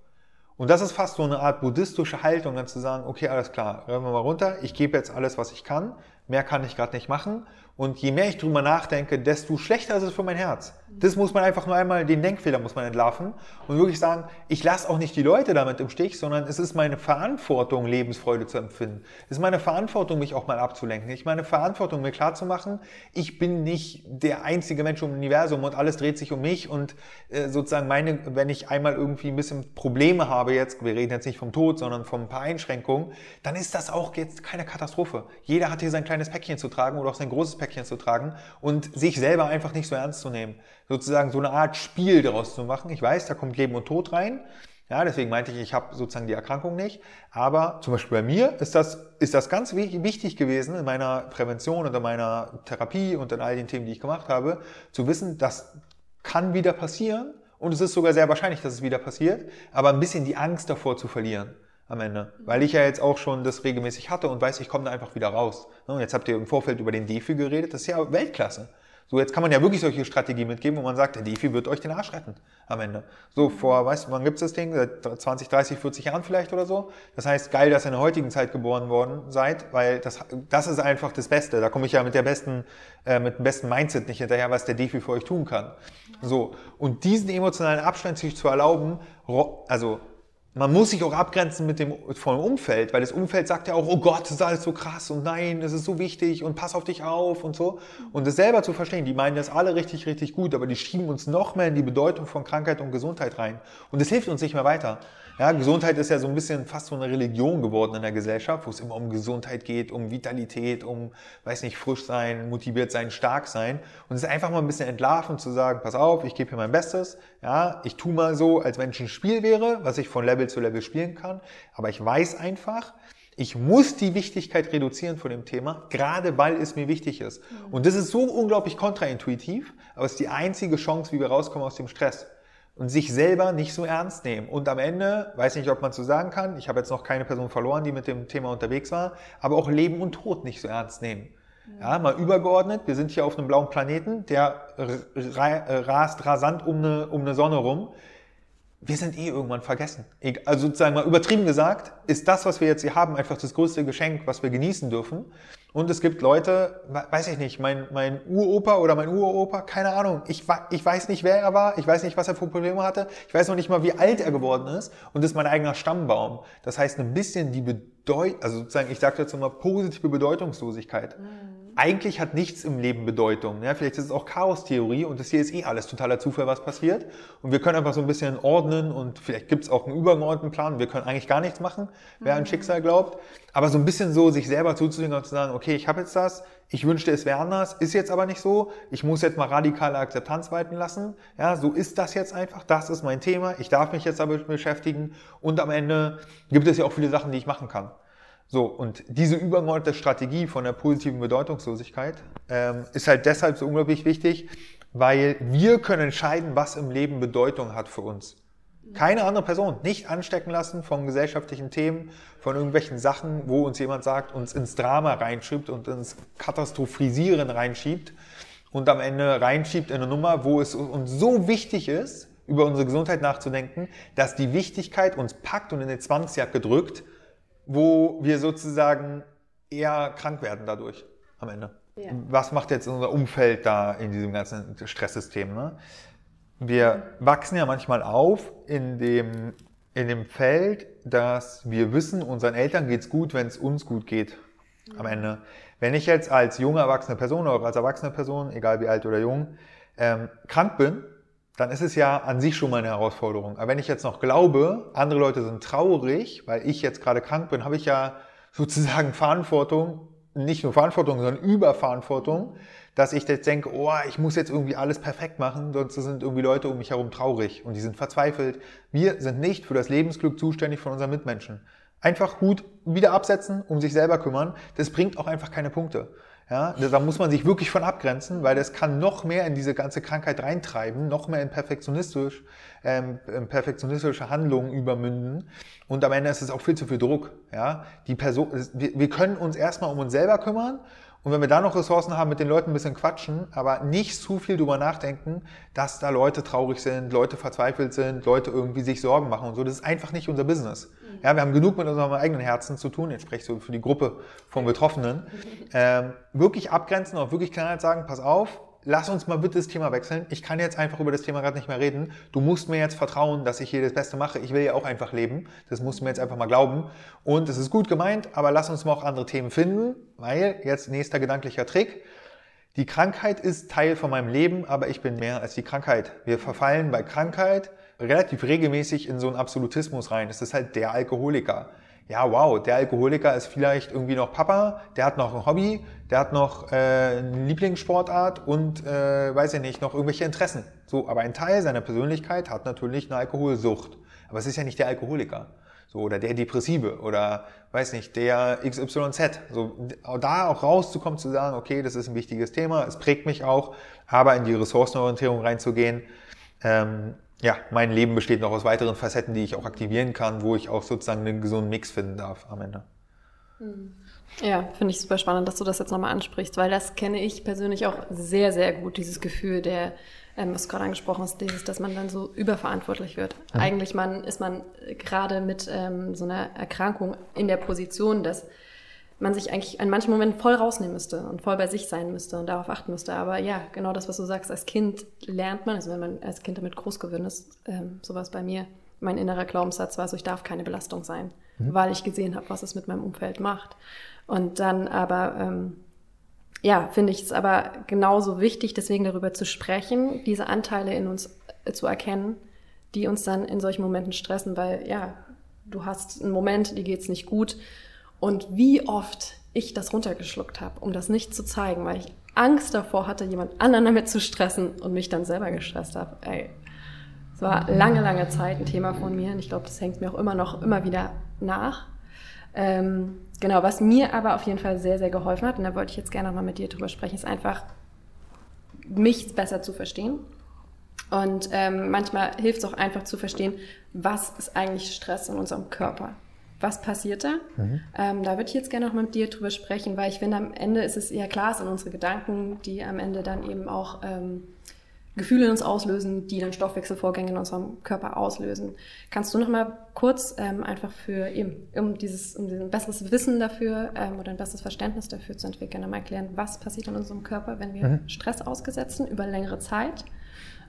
Und das ist fast so eine Art buddhistische Haltung, dann zu sagen, okay, alles klar, hören wir mal runter, ich gebe jetzt alles, was ich kann, mehr kann ich gerade nicht machen und je mehr ich drüber nachdenke, desto schlechter ist es für mein Herz. Das muss man einfach nur einmal, den Denkfehler muss man entlarven und wirklich sagen, ich lasse auch nicht die Leute damit im Stich, sondern es ist meine Verantwortung, Lebensfreude zu empfinden. Es ist meine Verantwortung, mich auch mal abzulenken. Ich meine Verantwortung, mir klarzumachen, ich bin nicht der einzige Mensch im Universum und alles dreht sich um mich und äh, sozusagen meine, wenn ich einmal irgendwie ein bisschen Probleme habe jetzt, wir reden jetzt nicht vom Tod, sondern von ein paar Einschränkungen, dann ist das auch jetzt keine Katastrophe. Jeder hat hier sein kleines Päckchen zu tragen oder auch sein großes Päckchen zu tragen und sich selber einfach nicht so ernst zu nehmen sozusagen so eine Art Spiel daraus zu machen. Ich weiß, da kommt Leben und Tod rein. Ja, deswegen meinte ich, ich habe sozusagen die Erkrankung nicht. Aber zum Beispiel bei mir ist das, ist das ganz wichtig gewesen in meiner Prävention und in meiner Therapie und in all den Themen, die ich gemacht habe, zu wissen, das kann wieder passieren. Und es ist sogar sehr wahrscheinlich, dass es wieder passiert, aber ein bisschen die Angst davor zu verlieren am Ende. Weil ich ja jetzt auch schon das regelmäßig hatte und weiß, ich komme da einfach wieder raus. Und jetzt habt ihr im Vorfeld über den Defi geredet, das ist ja Weltklasse. So, jetzt kann man ja wirklich solche Strategien mitgeben, wo man sagt, der Defi wird euch den Arsch retten am Ende. So, vor, weißt du, wann gibt's das Ding? Seit 20, 30, 40 Jahren vielleicht oder so. Das heißt, geil, dass ihr in der heutigen Zeit geboren worden seid, weil das, das ist einfach das Beste. Da komme ich ja mit der besten, äh, mit dem besten Mindset nicht hinterher, was der Defi für euch tun kann. So. Und diesen emotionalen Abstand sich zu erlauben, also, man muss sich auch abgrenzen mit dem vom Umfeld, weil das Umfeld sagt ja auch, oh Gott, das ist alles so krass und nein, das ist so wichtig und pass auf dich auf und so. Und das selber zu verstehen, die meinen das alle richtig, richtig gut, aber die schieben uns noch mehr in die Bedeutung von Krankheit und Gesundheit rein. Und das hilft uns nicht mehr weiter. Ja, Gesundheit ist ja so ein bisschen fast so eine Religion geworden in der Gesellschaft, wo es immer um Gesundheit geht, um Vitalität, um, weiß nicht, frisch sein, motiviert sein, stark sein. Und es ist einfach mal ein bisschen entlarven zu sagen, pass auf, ich gebe hier mein Bestes. Ja, ich tue mal so, als wenn es ein Spiel wäre, was ich von Level zu Level spielen kann. Aber ich weiß einfach, ich muss die Wichtigkeit reduzieren von dem Thema, gerade weil es mir wichtig ist. Und das ist so unglaublich kontraintuitiv, aber es ist die einzige Chance, wie wir rauskommen aus dem Stress und sich selber nicht so ernst nehmen. Und am Ende, weiß nicht, ob man so sagen kann, ich habe jetzt noch keine Person verloren, die mit dem Thema unterwegs war, aber auch Leben und Tod nicht so ernst nehmen. Ja, mal übergeordnet, wir sind hier auf einem blauen Planeten, der rast rasant um eine, um eine Sonne rum. Wir sind eh irgendwann vergessen. Also sozusagen mal übertrieben gesagt, ist das, was wir jetzt hier haben, einfach das größte Geschenk, was wir genießen dürfen. Und es gibt Leute, weiß ich nicht, mein, mein Uropa oder mein Uropa, keine Ahnung. Ich, ich weiß nicht, wer er war. Ich weiß nicht, was er für Probleme hatte. Ich weiß noch nicht mal, wie alt er geworden ist. Und das ist mein eigener Stammbaum. Das heißt, ein bisschen die Bedeutung, also sozusagen, ich sage dazu mal positive Bedeutungslosigkeit. Mhm eigentlich hat nichts im Leben Bedeutung. Ja, vielleicht ist es auch Chaos-Theorie und das hier ist eh alles totaler Zufall, was passiert. Und wir können einfach so ein bisschen ordnen und vielleicht gibt es auch einen übergeordneten Plan. Wir können eigentlich gar nichts machen, wer an mhm. Schicksal glaubt. Aber so ein bisschen so sich selber zuzulegen und zu sagen, okay, ich habe jetzt das, ich wünschte, es wäre anders, ist jetzt aber nicht so. Ich muss jetzt mal radikale Akzeptanz walten lassen. Ja, so ist das jetzt einfach. Das ist mein Thema. Ich darf mich jetzt damit beschäftigen. Und am Ende gibt es ja auch viele Sachen, die ich machen kann. So, und diese übergeordnete Strategie von der positiven Bedeutungslosigkeit ähm, ist halt deshalb so unglaublich wichtig, weil wir können entscheiden, was im Leben Bedeutung hat für uns. Keine andere Person. Nicht anstecken lassen von gesellschaftlichen Themen, von irgendwelchen Sachen, wo uns jemand sagt, uns ins Drama reinschiebt und ins Katastrophisieren reinschiebt und am Ende reinschiebt in eine Nummer, wo es uns so wichtig ist, über unsere Gesundheit nachzudenken, dass die Wichtigkeit uns packt und in eine Zwangsjacke drückt, wo wir sozusagen eher krank werden dadurch am Ende. Ja. Was macht jetzt unser Umfeld da in diesem ganzen Stresssystem? Ne? Wir wachsen ja manchmal auf in dem, in dem Feld, dass wir wissen, unseren Eltern geht's gut, wenn es uns gut geht am Ende. Wenn ich jetzt als junge erwachsene Person oder als erwachsene Person, egal wie alt oder jung, ähm, krank bin, dann ist es ja an sich schon mal eine Herausforderung. Aber wenn ich jetzt noch glaube, andere Leute sind traurig, weil ich jetzt gerade krank bin, habe ich ja sozusagen Verantwortung, nicht nur Verantwortung, sondern Überverantwortung, dass ich jetzt denke, oh, ich muss jetzt irgendwie alles perfekt machen, sonst sind irgendwie Leute um mich herum traurig und die sind verzweifelt. Wir sind nicht für das Lebensglück zuständig von unseren Mitmenschen. Einfach Hut wieder absetzen, um sich selber kümmern. Das bringt auch einfach keine Punkte. Ja, da muss man sich wirklich von abgrenzen, weil das kann noch mehr in diese ganze Krankheit reintreiben, noch mehr in perfektionistisch, ähm, perfektionistische Handlungen übermünden. Und am Ende ist es auch viel zu viel Druck. Ja, die Person, wir, wir können uns erstmal um uns selber kümmern und wenn wir da noch Ressourcen haben, mit den Leuten ein bisschen quatschen, aber nicht zu viel drüber nachdenken, dass da Leute traurig sind, Leute verzweifelt sind, Leute irgendwie sich Sorgen machen und so. Das ist einfach nicht unser Business. Mhm. Ja, wir haben genug mit unserem eigenen Herzen zu tun. Jetzt spreche ich so für die Gruppe von Betroffenen. Ähm, wirklich abgrenzen, auch wirklich klar sagen, pass auf, lass uns mal bitte das Thema wechseln. Ich kann jetzt einfach über das Thema gerade nicht mehr reden. Du musst mir jetzt vertrauen, dass ich hier das Beste mache. Ich will ja auch einfach leben. Das musst du mir jetzt einfach mal glauben. Und es ist gut gemeint, aber lass uns mal auch andere Themen finden, weil jetzt nächster gedanklicher Trick. Die Krankheit ist Teil von meinem Leben, aber ich bin mehr als die Krankheit. Wir verfallen bei Krankheit relativ regelmäßig in so einen Absolutismus rein. Es ist halt der Alkoholiker ja, wow, der Alkoholiker ist vielleicht irgendwie noch Papa, der hat noch ein Hobby, der hat noch äh, eine Lieblingssportart und, äh, weiß ich nicht, noch irgendwelche Interessen. So, aber ein Teil seiner Persönlichkeit hat natürlich eine Alkoholsucht. Aber es ist ja nicht der Alkoholiker. So, oder der Depressive oder, weiß nicht, der XYZ. So, da auch rauszukommen, zu sagen, okay, das ist ein wichtiges Thema, es prägt mich auch, aber in die Ressourcenorientierung reinzugehen, ähm, ja, mein Leben besteht noch aus weiteren Facetten, die ich auch aktivieren kann, wo ich auch sozusagen einen gesunden Mix finden darf am Ende. Hm. Ja, finde ich super spannend, dass du das jetzt nochmal ansprichst, weil das kenne ich persönlich auch sehr, sehr gut, dieses Gefühl der, ähm, was gerade angesprochen ist, dieses, dass man dann so überverantwortlich wird. Mhm. Eigentlich man, ist man gerade mit ähm, so einer Erkrankung in der Position, dass man sich eigentlich in manchen Momenten voll rausnehmen müsste und voll bei sich sein müsste und darauf achten müsste. Aber ja, genau das, was du sagst, als Kind lernt man, also wenn man als Kind damit groß geworden ist, ähm, sowas bei mir, mein innerer Glaubenssatz war so, ich darf keine Belastung sein, mhm. weil ich gesehen habe, was es mit meinem Umfeld macht. Und dann aber, ähm, ja, finde ich es aber genauso wichtig, deswegen darüber zu sprechen, diese Anteile in uns äh, zu erkennen, die uns dann in solchen Momenten stressen, weil ja, du hast einen Moment, die geht's nicht gut und wie oft ich das runtergeschluckt habe, um das nicht zu zeigen, weil ich Angst davor hatte, jemand anderen damit zu stressen und mich dann selber gestresst habe. Ey, es war lange, lange Zeit ein Thema von mir und ich glaube, das hängt mir auch immer noch immer wieder nach. Ähm, genau, was mir aber auf jeden Fall sehr, sehr geholfen hat, und da wollte ich jetzt gerne nochmal mit dir drüber sprechen, ist einfach, mich besser zu verstehen. Und ähm, manchmal hilft es auch einfach zu verstehen, was ist eigentlich Stress in unserem Körper was passiert da? Mhm. Ähm, da würde ich jetzt gerne noch mit dir drüber sprechen, weil ich finde, am Ende ist es ja klar, es sind unsere Gedanken, die am Ende dann eben auch ähm, Gefühle in uns auslösen, die dann Stoffwechselvorgänge in unserem Körper auslösen. Kannst du noch mal kurz ähm, einfach für eben, um dieses, um ein besseres Wissen dafür ähm, oder ein besseres Verständnis dafür zu entwickeln, einmal erklären, was passiert in unserem Körper, wenn wir mhm. Stress ausgesetzen über längere Zeit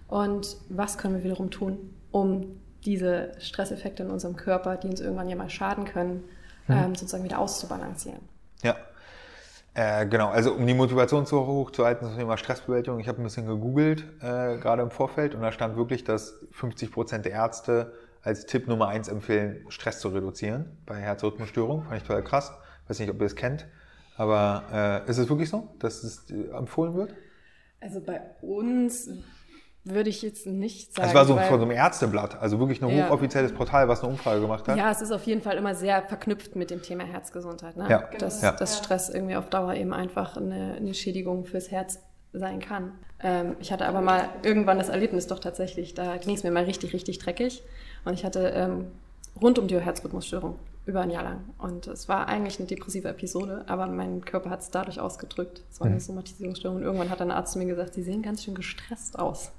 und was können wir wiederum tun, um diese Stresseffekte in unserem Körper, die uns irgendwann ja mal schaden können, mhm. ähm, sozusagen wieder auszubalancieren. Ja. Äh, genau, also um die Motivation so hoch zu halten zum Thema Stressbewältigung, ich habe ein bisschen gegoogelt, äh, gerade im Vorfeld, und da stand wirklich, dass 50 Prozent der Ärzte als Tipp Nummer eins empfehlen, Stress zu reduzieren bei Herzrhythmusstörungen. Fand ich total krass. Weiß nicht, ob ihr es kennt. Aber äh, ist es wirklich so, dass es äh, empfohlen wird? Also bei uns würde ich jetzt nicht sagen. Es war so von so einem Ärzteblatt, also wirklich ein ja. hochoffizielles Portal, was eine Umfrage gemacht hat. Ja, es ist auf jeden Fall immer sehr verknüpft mit dem Thema Herzgesundheit. Ne? Ja. Dass, ja. dass Stress irgendwie auf Dauer eben einfach eine, eine Schädigung fürs Herz sein kann. Ähm, ich hatte aber mal irgendwann das Erlebnis doch tatsächlich, da ging es mir mal richtig, richtig dreckig. Und ich hatte ähm, rund um die Herzrhythmusstörung über ein Jahr lang. Und es war eigentlich eine depressive Episode, aber mein Körper hat es dadurch ausgedrückt. Es war eine mhm. Somatisierungsstörung. Und irgendwann hat dann ein Arzt zu mir gesagt, Sie sehen ganz schön gestresst aus.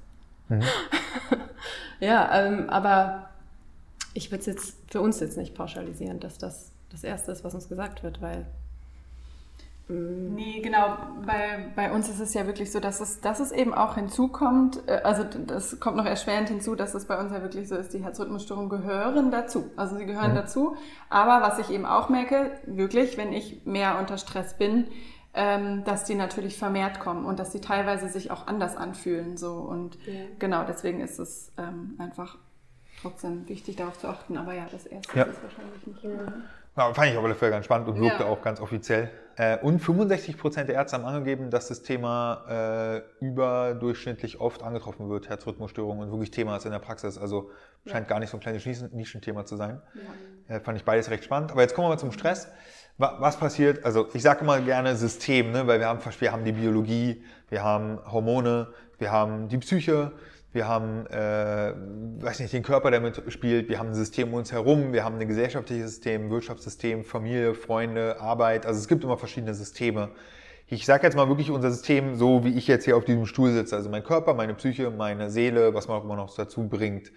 Mhm. ja, ähm, aber ich würde es jetzt für uns jetzt nicht pauschalisieren, dass das das Erste ist, was uns gesagt wird, weil mm, Nee, genau. Bei, bei uns ist es ja wirklich so, dass es, dass es eben auch hinzukommt, äh, also das kommt noch erschwerend hinzu, dass es bei uns ja wirklich so ist, die Herzrhythmusstörungen gehören dazu. Also sie gehören mhm. dazu. Aber was ich eben auch merke, wirklich, wenn ich mehr unter Stress bin, ähm, dass die natürlich vermehrt kommen und dass die teilweise sich auch anders anfühlen. So. Und ja. genau, deswegen ist es ähm, einfach trotzdem wichtig darauf zu achten. Aber ja, das erste ja. ist wahrscheinlich nicht. Ja. Ja, fand ich auf alle Fälle ganz spannend und wirkte ja. auch ganz offiziell. Äh, und 65 Prozent der Ärzte haben angegeben, dass das Thema äh, überdurchschnittlich oft angetroffen wird, Herzrhythmusstörungen und wirklich Thema ist in der Praxis. Also scheint ja. gar nicht so ein kleines Nischenthema zu sein. Ja. Äh, fand ich beides recht spannend. Aber jetzt kommen wir mal zum Stress. Was passiert? Also ich sage immer gerne System, ne? weil wir haben, wir haben die Biologie, wir haben Hormone, wir haben die Psyche, wir haben, äh, weiß nicht, den Körper, der mitspielt, wir haben ein System um uns herum, wir haben ein gesellschaftliches System, Wirtschaftssystem, Familie, Freunde, Arbeit. Also es gibt immer verschiedene Systeme. Ich sage jetzt mal wirklich unser System, so wie ich jetzt hier auf diesem Stuhl sitze. Also mein Körper, meine Psyche, meine Seele, was man auch immer noch dazu bringt.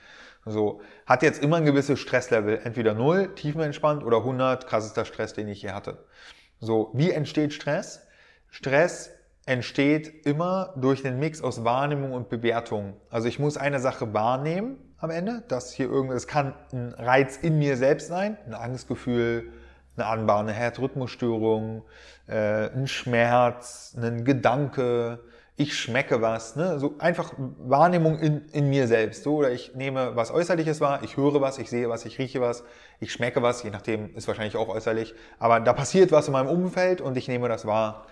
So, hat jetzt immer ein gewisses Stresslevel, entweder 0, tiefenentspannt, oder 100, krassester Stress, den ich hier hatte. So, wie entsteht Stress? Stress entsteht immer durch den Mix aus Wahrnehmung und Bewertung. Also ich muss eine Sache wahrnehmen am Ende, dass hier irgendwas, es kann ein Reiz in mir selbst sein, ein Angstgefühl, eine anbahnende Herzrhythmusstörung, äh, ein Schmerz, ein Gedanke, ich schmecke was, ne? so einfach Wahrnehmung in, in mir selbst. So, oder ich nehme was Äußerliches wahr, ich höre was, ich sehe was, ich rieche was, ich schmecke was, je nachdem ist wahrscheinlich auch äußerlich. Aber da passiert was in meinem Umfeld und ich nehme das wahr.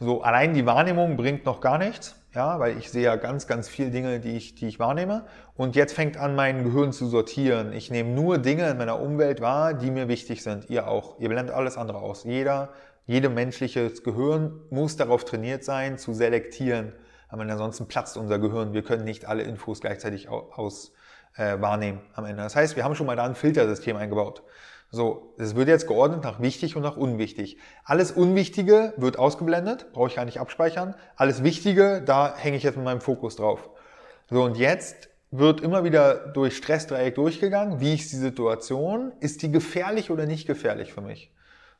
So, allein die Wahrnehmung bringt noch gar nichts, ja, weil ich sehe ja ganz, ganz viele Dinge, die ich, die ich wahrnehme. Und jetzt fängt an, mein Gehirn zu sortieren. Ich nehme nur Dinge in meiner Umwelt wahr, die mir wichtig sind. Ihr auch. Ihr blendet alles andere aus. Jeder, jede menschliches Gehirn muss darauf trainiert sein, zu selektieren. Aber ansonsten platzt unser Gehirn. Wir können nicht alle Infos gleichzeitig aus, äh, wahrnehmen am Ende. Das heißt, wir haben schon mal da ein Filtersystem eingebaut. So, es wird jetzt geordnet nach wichtig und nach unwichtig. Alles Unwichtige wird ausgeblendet, brauche ich gar nicht abspeichern. Alles Wichtige, da hänge ich jetzt mit meinem Fokus drauf. So, und jetzt wird immer wieder durch Stressdreieck durchgegangen. Wie ist die Situation? Ist die gefährlich oder nicht gefährlich für mich?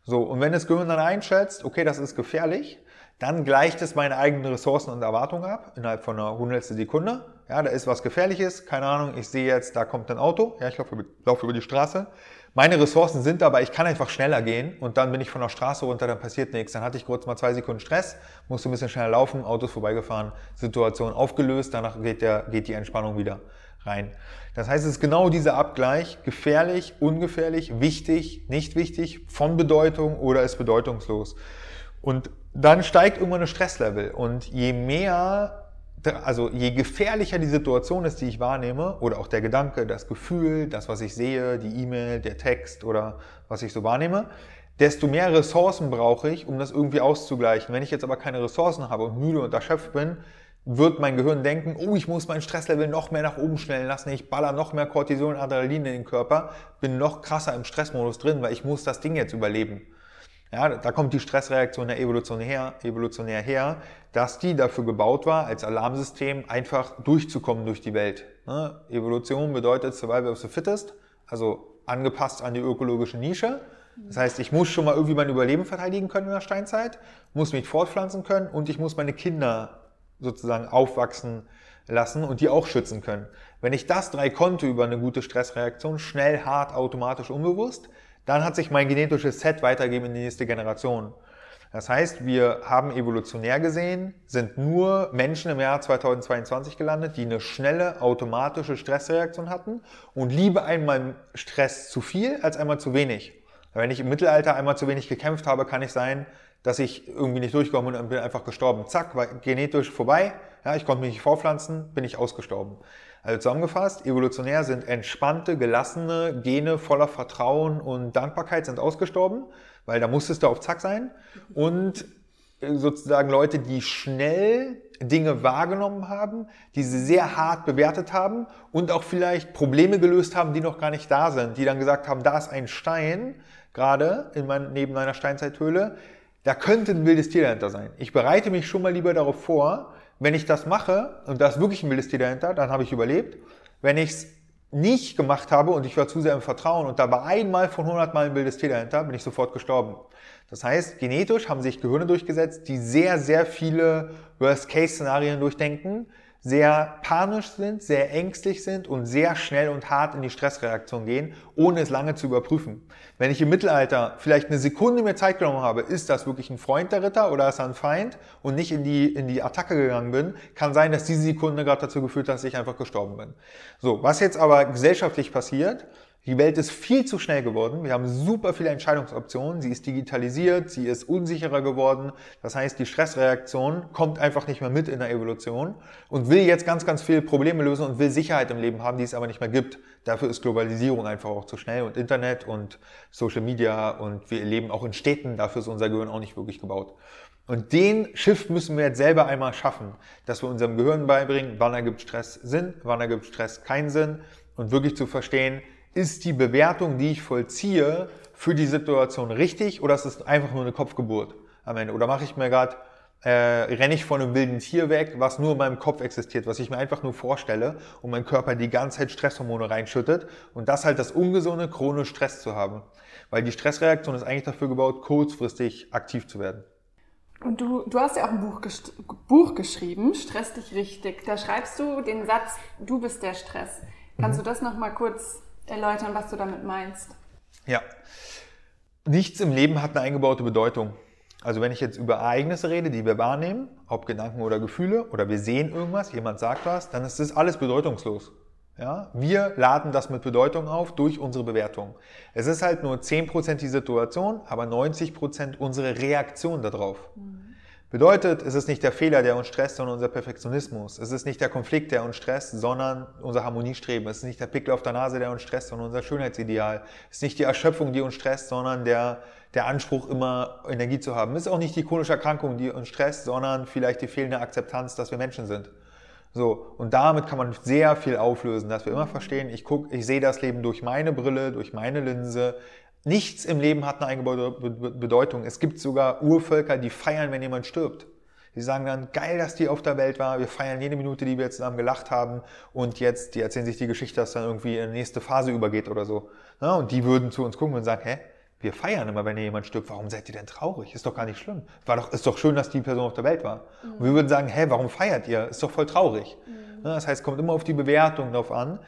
So, und wenn das Gehirn dann einschätzt, okay, das ist gefährlich, dann gleicht es meine eigenen Ressourcen und Erwartungen ab, innerhalb von einer hundertstel Sekunde. Ja, da ist was Gefährliches, keine Ahnung, ich sehe jetzt, da kommt ein Auto, ja, ich laufe, laufe über die Straße. Meine Ressourcen sind aber, ich kann einfach schneller gehen und dann bin ich von der Straße runter, dann passiert nichts. Dann hatte ich kurz mal zwei Sekunden Stress, musste ein bisschen schneller laufen, Autos vorbeigefahren, Situation aufgelöst, danach geht, der, geht die Entspannung wieder rein. Das heißt, es ist genau dieser Abgleich, gefährlich, ungefährlich, wichtig, nicht wichtig, von Bedeutung oder ist bedeutungslos. Und dann steigt irgendwann das Stresslevel und je mehr also je gefährlicher die Situation ist, die ich wahrnehme, oder auch der Gedanke, das Gefühl, das, was ich sehe, die E-Mail, der Text oder was ich so wahrnehme, desto mehr Ressourcen brauche ich, um das irgendwie auszugleichen. Wenn ich jetzt aber keine Ressourcen habe und müde und erschöpft bin, wird mein Gehirn denken, oh, ich muss mein Stresslevel noch mehr nach oben stellen lassen, ich baller noch mehr Cortison und Adrenalin in den Körper, bin noch krasser im Stressmodus drin, weil ich muss das Ding jetzt überleben. Ja, da kommt die Stressreaktion der Evolution her, evolutionär her, dass die dafür gebaut war, als Alarmsystem einfach durchzukommen durch die Welt. Ne? Evolution bedeutet Survival of the Fittest, also angepasst an die ökologische Nische. Das heißt, ich muss schon mal irgendwie mein Überleben verteidigen können in der Steinzeit, muss mich fortpflanzen können und ich muss meine Kinder sozusagen aufwachsen lassen und die auch schützen können. Wenn ich das drei konnte über eine gute Stressreaktion, schnell, hart, automatisch, unbewusst, dann hat sich mein genetisches Set weitergegeben in die nächste Generation. Das heißt, wir haben evolutionär gesehen, sind nur Menschen im Jahr 2022 gelandet, die eine schnelle automatische Stressreaktion hatten und lieber einmal Stress zu viel als einmal zu wenig. Wenn ich im Mittelalter einmal zu wenig gekämpft habe, kann ich sein, dass ich irgendwie nicht durchgekommen bin und bin einfach gestorben. Zack, war genetisch vorbei. Ja, ich konnte mich nicht vorpflanzen, bin ich ausgestorben. Also zusammengefasst, evolutionär sind entspannte, gelassene Gene voller Vertrauen und Dankbarkeit sind ausgestorben, weil da musstest du auf Zack sein. Und sozusagen Leute, die schnell Dinge wahrgenommen haben, die sie sehr hart bewertet haben und auch vielleicht Probleme gelöst haben, die noch gar nicht da sind, die dann gesagt haben, da ist ein Stein, gerade in mein, neben einer Steinzeithöhle, da könnte ein wildes Tier dahinter sein. Ich bereite mich schon mal lieber darauf vor, wenn ich das mache, und da ist wirklich ein wildes Tier dahinter, dann habe ich überlebt. Wenn ich es nicht gemacht habe und ich war zu sehr im Vertrauen und da war einmal von 100 Mal ein wildes Tier dahinter, bin ich sofort gestorben. Das heißt, genetisch haben sich Gehirne durchgesetzt, die sehr, sehr viele Worst-Case-Szenarien durchdenken, sehr panisch sind, sehr ängstlich sind und sehr schnell und hart in die Stressreaktion gehen, ohne es lange zu überprüfen. Wenn ich im Mittelalter vielleicht eine Sekunde mir Zeit genommen habe, ist das wirklich ein Freund der Ritter oder ist er ein Feind und nicht in die, in die Attacke gegangen bin, kann sein, dass diese Sekunde gerade dazu geführt hat, dass ich einfach gestorben bin. So, was jetzt aber gesellschaftlich passiert, die Welt ist viel zu schnell geworden. Wir haben super viele Entscheidungsoptionen. Sie ist digitalisiert, sie ist unsicherer geworden. Das heißt, die Stressreaktion kommt einfach nicht mehr mit in der Evolution und will jetzt ganz, ganz viele Probleme lösen und will Sicherheit im Leben haben, die es aber nicht mehr gibt. Dafür ist Globalisierung einfach auch zu schnell und Internet und Social Media und wir leben auch in Städten. Dafür ist unser Gehirn auch nicht wirklich gebaut. Und den Shift müssen wir jetzt selber einmal schaffen, dass wir unserem Gehirn beibringen, wann ergibt Stress Sinn, wann ergibt Stress keinen Sinn und wirklich zu verstehen, ist die Bewertung, die ich vollziehe, für die Situation richtig oder ist es einfach nur eine Kopfgeburt am Ende? Oder mache ich mir gerade, äh, renne ich von einem wilden Tier weg, was nur in meinem Kopf existiert, was ich mir einfach nur vorstelle und mein Körper die ganze Zeit Stresshormone reinschüttet und das halt das ungesunde, chronisch Stress zu haben. Weil die Stressreaktion ist eigentlich dafür gebaut, kurzfristig aktiv zu werden. Und du, du hast ja auch ein Buch, Buch geschrieben, Stress dich richtig. Da schreibst du den Satz, du bist der Stress. Kannst mhm. du das nochmal kurz erläutern, was du damit meinst. Ja. Nichts im Leben hat eine eingebaute Bedeutung. Also wenn ich jetzt über Ereignisse rede, die wir wahrnehmen, ob Gedanken oder Gefühle, oder wir sehen irgendwas, jemand sagt was, dann ist das alles bedeutungslos. Ja? Wir laden das mit Bedeutung auf durch unsere Bewertung. Es ist halt nur 10% die Situation, aber 90% unsere Reaktion darauf. Mhm. Bedeutet, es ist nicht der Fehler, der uns stresst, sondern unser Perfektionismus. Es ist nicht der Konflikt, der uns stresst, sondern unser Harmoniestreben. Es ist nicht der Pickel auf der Nase, der uns stresst, sondern unser Schönheitsideal. Es ist nicht die Erschöpfung, die uns stresst, sondern der, der Anspruch, immer Energie zu haben. Es ist auch nicht die chronische Erkrankung, die uns stresst, sondern vielleicht die fehlende Akzeptanz, dass wir Menschen sind. So, und damit kann man sehr viel auflösen, dass wir immer verstehen, ich gucke, ich sehe das Leben durch meine Brille, durch meine Linse. Nichts im Leben hat eine eingebaute Bedeutung. Es gibt sogar Urvölker, die feiern, wenn jemand stirbt. Die sagen dann, geil, dass die auf der Welt war, wir feiern jede Minute, die wir zusammen gelacht haben und jetzt, die erzählen sich die Geschichte, dass dann irgendwie in die nächste Phase übergeht oder so. Ja, und die würden zu uns gucken und sagen, hä, wir feiern immer, wenn jemand stirbt, warum seid ihr denn traurig? Ist doch gar nicht schlimm. War doch, ist doch schön, dass die Person auf der Welt war. Mhm. Und wir würden sagen, hä, warum feiert ihr? Ist doch voll traurig. Mhm. Ja, das heißt, es kommt immer auf die Bewertung drauf an.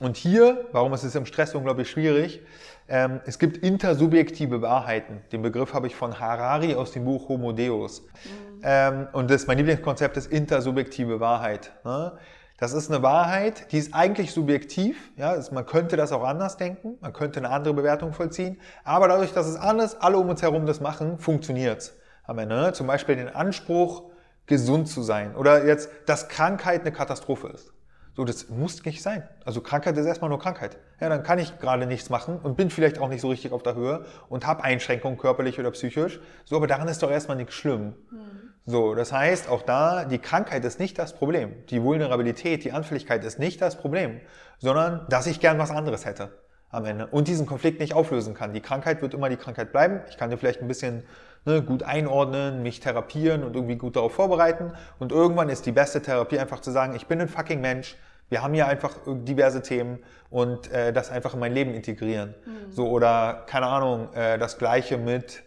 Und hier, warum ist es im Stress unglaublich schwierig? Ähm, es gibt intersubjektive Wahrheiten. Den Begriff habe ich von Harari aus dem Buch Homo Deus. Mhm. Ähm, und das, mein Lieblingskonzept ist intersubjektive Wahrheit. Ne? Das ist eine Wahrheit, die ist eigentlich subjektiv. Ja, also man könnte das auch anders denken, man könnte eine andere Bewertung vollziehen. Aber dadurch, dass es alles, alle um uns herum das machen, funktioniert's am Ende. Ne? Zum Beispiel den Anspruch, gesund zu sein oder jetzt, dass Krankheit eine Katastrophe ist. So, das muss nicht sein. Also Krankheit ist erstmal nur Krankheit. Ja, dann kann ich gerade nichts machen und bin vielleicht auch nicht so richtig auf der Höhe und habe Einschränkungen körperlich oder psychisch. So, aber daran ist doch erstmal nichts schlimm. Mhm. So, das heißt, auch da, die Krankheit ist nicht das Problem. Die Vulnerabilität, die Anfälligkeit ist nicht das Problem, sondern dass ich gern was anderes hätte am Ende und diesen Konflikt nicht auflösen kann. Die Krankheit wird immer die Krankheit bleiben. Ich kann dir vielleicht ein bisschen ne, gut einordnen, mich therapieren und irgendwie gut darauf vorbereiten. Und irgendwann ist die beste Therapie einfach zu sagen, ich bin ein fucking Mensch, wir haben ja einfach diverse Themen und äh, das einfach in mein Leben integrieren. Mhm. So oder keine Ahnung, äh, das gleiche mit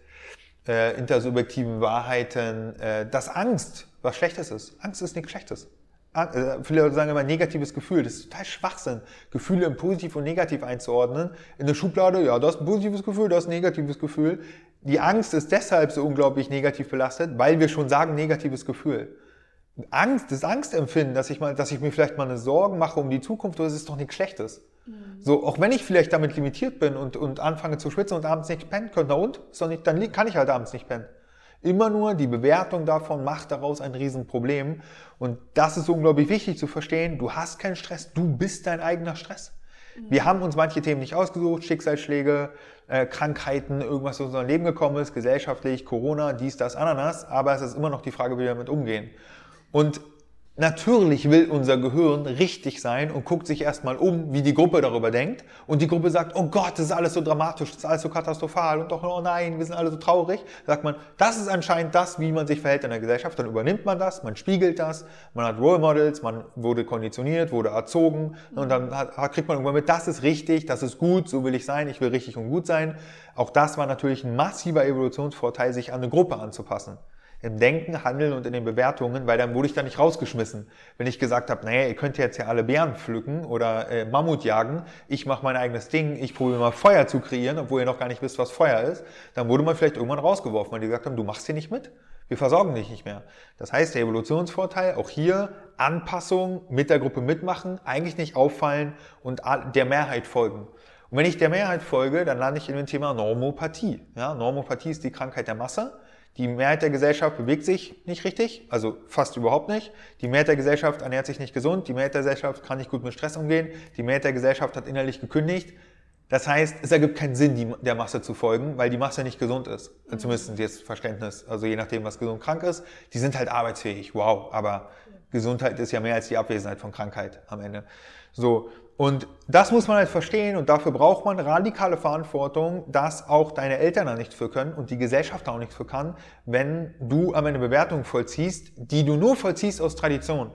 äh, intersubjektiven Wahrheiten, äh, dass Angst was Schlechtes ist. Angst ist nichts Schlechtes. Äh, viele Leute sagen immer negatives Gefühl. Das ist total Schwachsinn, Gefühle in positiv und negativ einzuordnen. In der Schublade, ja, das ist ein positives Gefühl, das ist ein negatives Gefühl. Die Angst ist deshalb so unglaublich negativ belastet, weil wir schon sagen negatives Gefühl. Angst, das Angstempfinden, dass ich mal, dass ich mir vielleicht mal eine Sorgen mache um die Zukunft, das ist doch nichts Schlechtes. Mhm. So, auch wenn ich vielleicht damit limitiert bin und, und anfange zu schwitzen und abends nicht pennen könnte, na und? Nicht, dann kann ich halt abends nicht pennen. Immer nur die Bewertung davon macht daraus ein Riesenproblem. Und das ist unglaublich wichtig zu verstehen. Du hast keinen Stress, du bist dein eigener Stress. Mhm. Wir haben uns manche Themen nicht ausgesucht, Schicksalsschläge, äh, Krankheiten, irgendwas in unser Leben gekommen ist, gesellschaftlich, Corona, dies, das, Ananas, aber es ist immer noch die Frage, wie wir damit umgehen. Und natürlich will unser Gehirn richtig sein und guckt sich erstmal um, wie die Gruppe darüber denkt. Und die Gruppe sagt, oh Gott, das ist alles so dramatisch, das ist alles so katastrophal und doch, oh nein, wir sind alle so traurig. Sagt man, das ist anscheinend das, wie man sich verhält in der Gesellschaft. Dann übernimmt man das, man spiegelt das, man hat Role Models, man wurde konditioniert, wurde erzogen und dann hat, kriegt man irgendwann mit, das ist richtig, das ist gut, so will ich sein, ich will richtig und gut sein. Auch das war natürlich ein massiver Evolutionsvorteil, sich an eine Gruppe anzupassen. Im Denken, Handeln und in den Bewertungen, weil dann wurde ich da nicht rausgeschmissen. Wenn ich gesagt habe, naja, ihr könnt jetzt ja alle Bären pflücken oder äh, Mammut jagen, ich mache mein eigenes Ding, ich probiere mal Feuer zu kreieren, obwohl ihr noch gar nicht wisst, was Feuer ist, dann wurde man vielleicht irgendwann rausgeworfen, weil die gesagt haben, du machst hier nicht mit. Wir versorgen dich nicht mehr. Das heißt, der Evolutionsvorteil, auch hier Anpassung mit der Gruppe mitmachen, eigentlich nicht auffallen und der Mehrheit folgen. Und wenn ich der Mehrheit folge, dann lande ich in dem Thema Normopathie. Ja, Normopathie ist die Krankheit der Masse. Die Mehrheit der Gesellschaft bewegt sich nicht richtig, also fast überhaupt nicht. Die Mehrheit der Gesellschaft ernährt sich nicht gesund. Die Mehrheit der Gesellschaft kann nicht gut mit Stress umgehen. Die Mehrheit der Gesellschaft hat innerlich gekündigt. Das heißt, es ergibt keinen Sinn, die, der Masse zu folgen, weil die Masse nicht gesund ist. Mhm. Zumindest jetzt Verständnis. Also je nachdem, was gesund krank ist. Die sind halt arbeitsfähig. Wow. Aber Gesundheit ist ja mehr als die Abwesenheit von Krankheit am Ende. So. Und das muss man halt verstehen und dafür braucht man radikale Verantwortung, dass auch deine Eltern da nichts für können und die Gesellschaft da auch nichts für kann, wenn du am Ende Bewertungen vollziehst, die du nur vollziehst aus Tradition,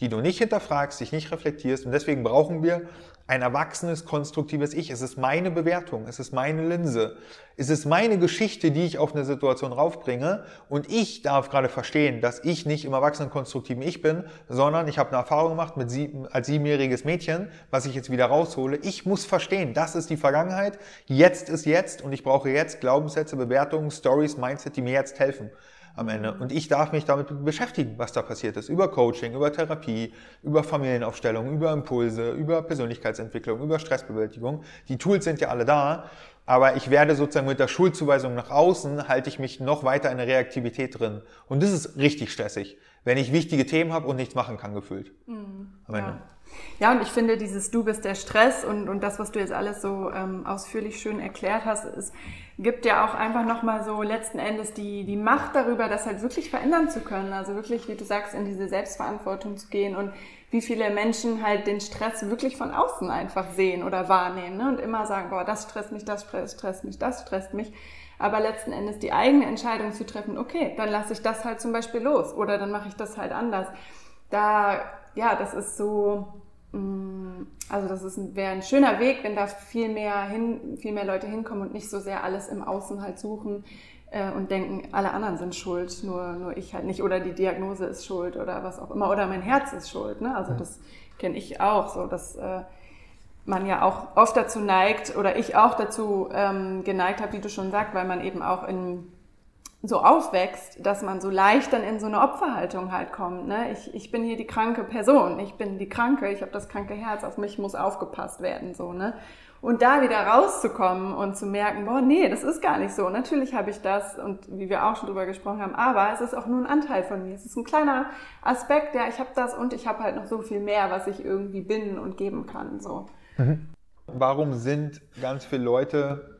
die du nicht hinterfragst, dich nicht reflektierst. Und deswegen brauchen wir ein erwachsenes, konstruktives Ich. Es ist meine Bewertung, es ist meine Linse, es ist meine Geschichte, die ich auf eine Situation raufbringe. Und ich darf gerade verstehen, dass ich nicht im erwachsenen, konstruktiven Ich bin, sondern ich habe eine Erfahrung gemacht mit sieben, als siebenjähriges Mädchen, was ich jetzt wieder raushole. Ich muss verstehen, das ist die Vergangenheit, jetzt ist jetzt und ich brauche jetzt Glaubenssätze, Bewertungen, Stories, Mindset, die mir jetzt helfen am Ende. Und ich darf mich damit beschäftigen, was da passiert ist. Über Coaching, über Therapie, über Familienaufstellung, über Impulse, über Persönlichkeitsentwicklung, über Stressbewältigung. Die Tools sind ja alle da. Aber ich werde sozusagen mit der Schuldzuweisung nach außen, halte ich mich noch weiter in der Reaktivität drin. Und das ist richtig stressig, wenn ich wichtige Themen habe und nichts machen kann, gefühlt. Mhm. Am Ende. Ja. Ja, und ich finde, dieses Du bist der Stress und, und das, was du jetzt alles so ähm, ausführlich schön erklärt hast, es gibt ja auch einfach nochmal so letzten Endes die, die Macht darüber, das halt wirklich verändern zu können. Also wirklich, wie du sagst, in diese Selbstverantwortung zu gehen und wie viele Menschen halt den Stress wirklich von außen einfach sehen oder wahrnehmen ne? und immer sagen, boah, das stresst mich, das stresst mich, das stresst mich. Aber letzten Endes die eigene Entscheidung zu treffen, okay, dann lasse ich das halt zum Beispiel los oder dann mache ich das halt anders. Da, ja, das ist so, Mm, also das wäre ein schöner Weg, wenn da viel mehr hin, viel mehr Leute hinkommen und nicht so sehr alles im Außen halt suchen äh, und denken, alle anderen sind schuld, nur, nur ich halt nicht oder die Diagnose ist schuld oder was auch immer oder mein Herz ist schuld. Ne? Also das kenne ich auch so, dass äh, man ja auch oft dazu neigt oder ich auch dazu ähm, geneigt habe, wie du schon sagst, weil man eben auch in so aufwächst, dass man so leicht dann in so eine Opferhaltung halt kommt. Ne? Ich, ich bin hier die kranke Person, ich bin die Kranke, ich habe das kranke Herz, auf mich muss aufgepasst werden. so ne? Und da wieder rauszukommen und zu merken, boah, nee, das ist gar nicht so. Natürlich habe ich das und wie wir auch schon drüber gesprochen haben, aber es ist auch nur ein Anteil von mir. Es ist ein kleiner Aspekt, ja, ich habe das und ich habe halt noch so viel mehr, was ich irgendwie bin und geben kann. So. Mhm. Warum sind ganz viele Leute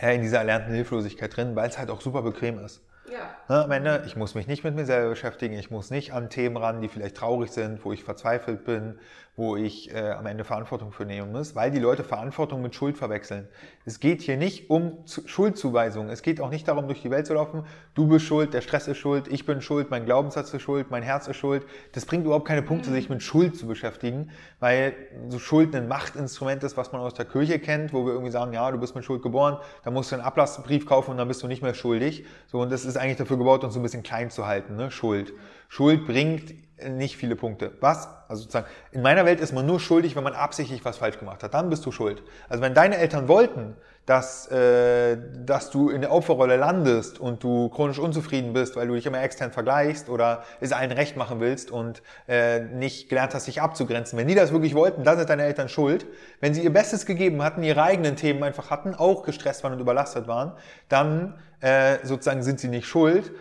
ja, in dieser erlernten Hilflosigkeit drin, weil es halt auch super bequem ist. Ja. Ne, am Ende, ich muss mich nicht mit mir selber beschäftigen, ich muss nicht an Themen ran, die vielleicht traurig sind, wo ich verzweifelt bin, wo ich äh, am Ende Verantwortung für nehmen muss, weil die Leute Verantwortung mit Schuld verwechseln. Es geht hier nicht um zu Schuldzuweisung. Es geht auch nicht darum, durch die Welt zu laufen, du bist schuld, der Stress ist schuld, ich bin schuld, mein Glaubenssatz ist schuld, mein Herz ist schuld. Das bringt überhaupt keine Punkte, sich mit Schuld zu beschäftigen, weil so Schuld ein Machtinstrument ist, was man aus der Kirche kennt, wo wir irgendwie sagen, ja, du bist mit Schuld geboren, dann musst du einen Ablassbrief kaufen und dann bist du nicht mehr schuldig. So, und das ist eigentlich dafür gebaut, uns so ein bisschen klein zu halten, ne? Schuld. Schuld bringt nicht viele Punkte. Was? Also sozusagen, in meiner Welt ist man nur schuldig, wenn man absichtlich was falsch gemacht hat. Dann bist du schuld. Also wenn deine Eltern wollten, dass, äh, dass du in der Opferrolle landest und du chronisch unzufrieden bist, weil du dich immer extern vergleichst oder es allen recht machen willst und äh, nicht gelernt hast, dich abzugrenzen. Wenn die das wirklich wollten, dann sind deine Eltern schuld. Wenn sie ihr Bestes gegeben hatten, ihre eigenen Themen einfach hatten, auch gestresst waren und überlastet waren, dann äh, sozusagen sind sie nicht schuld,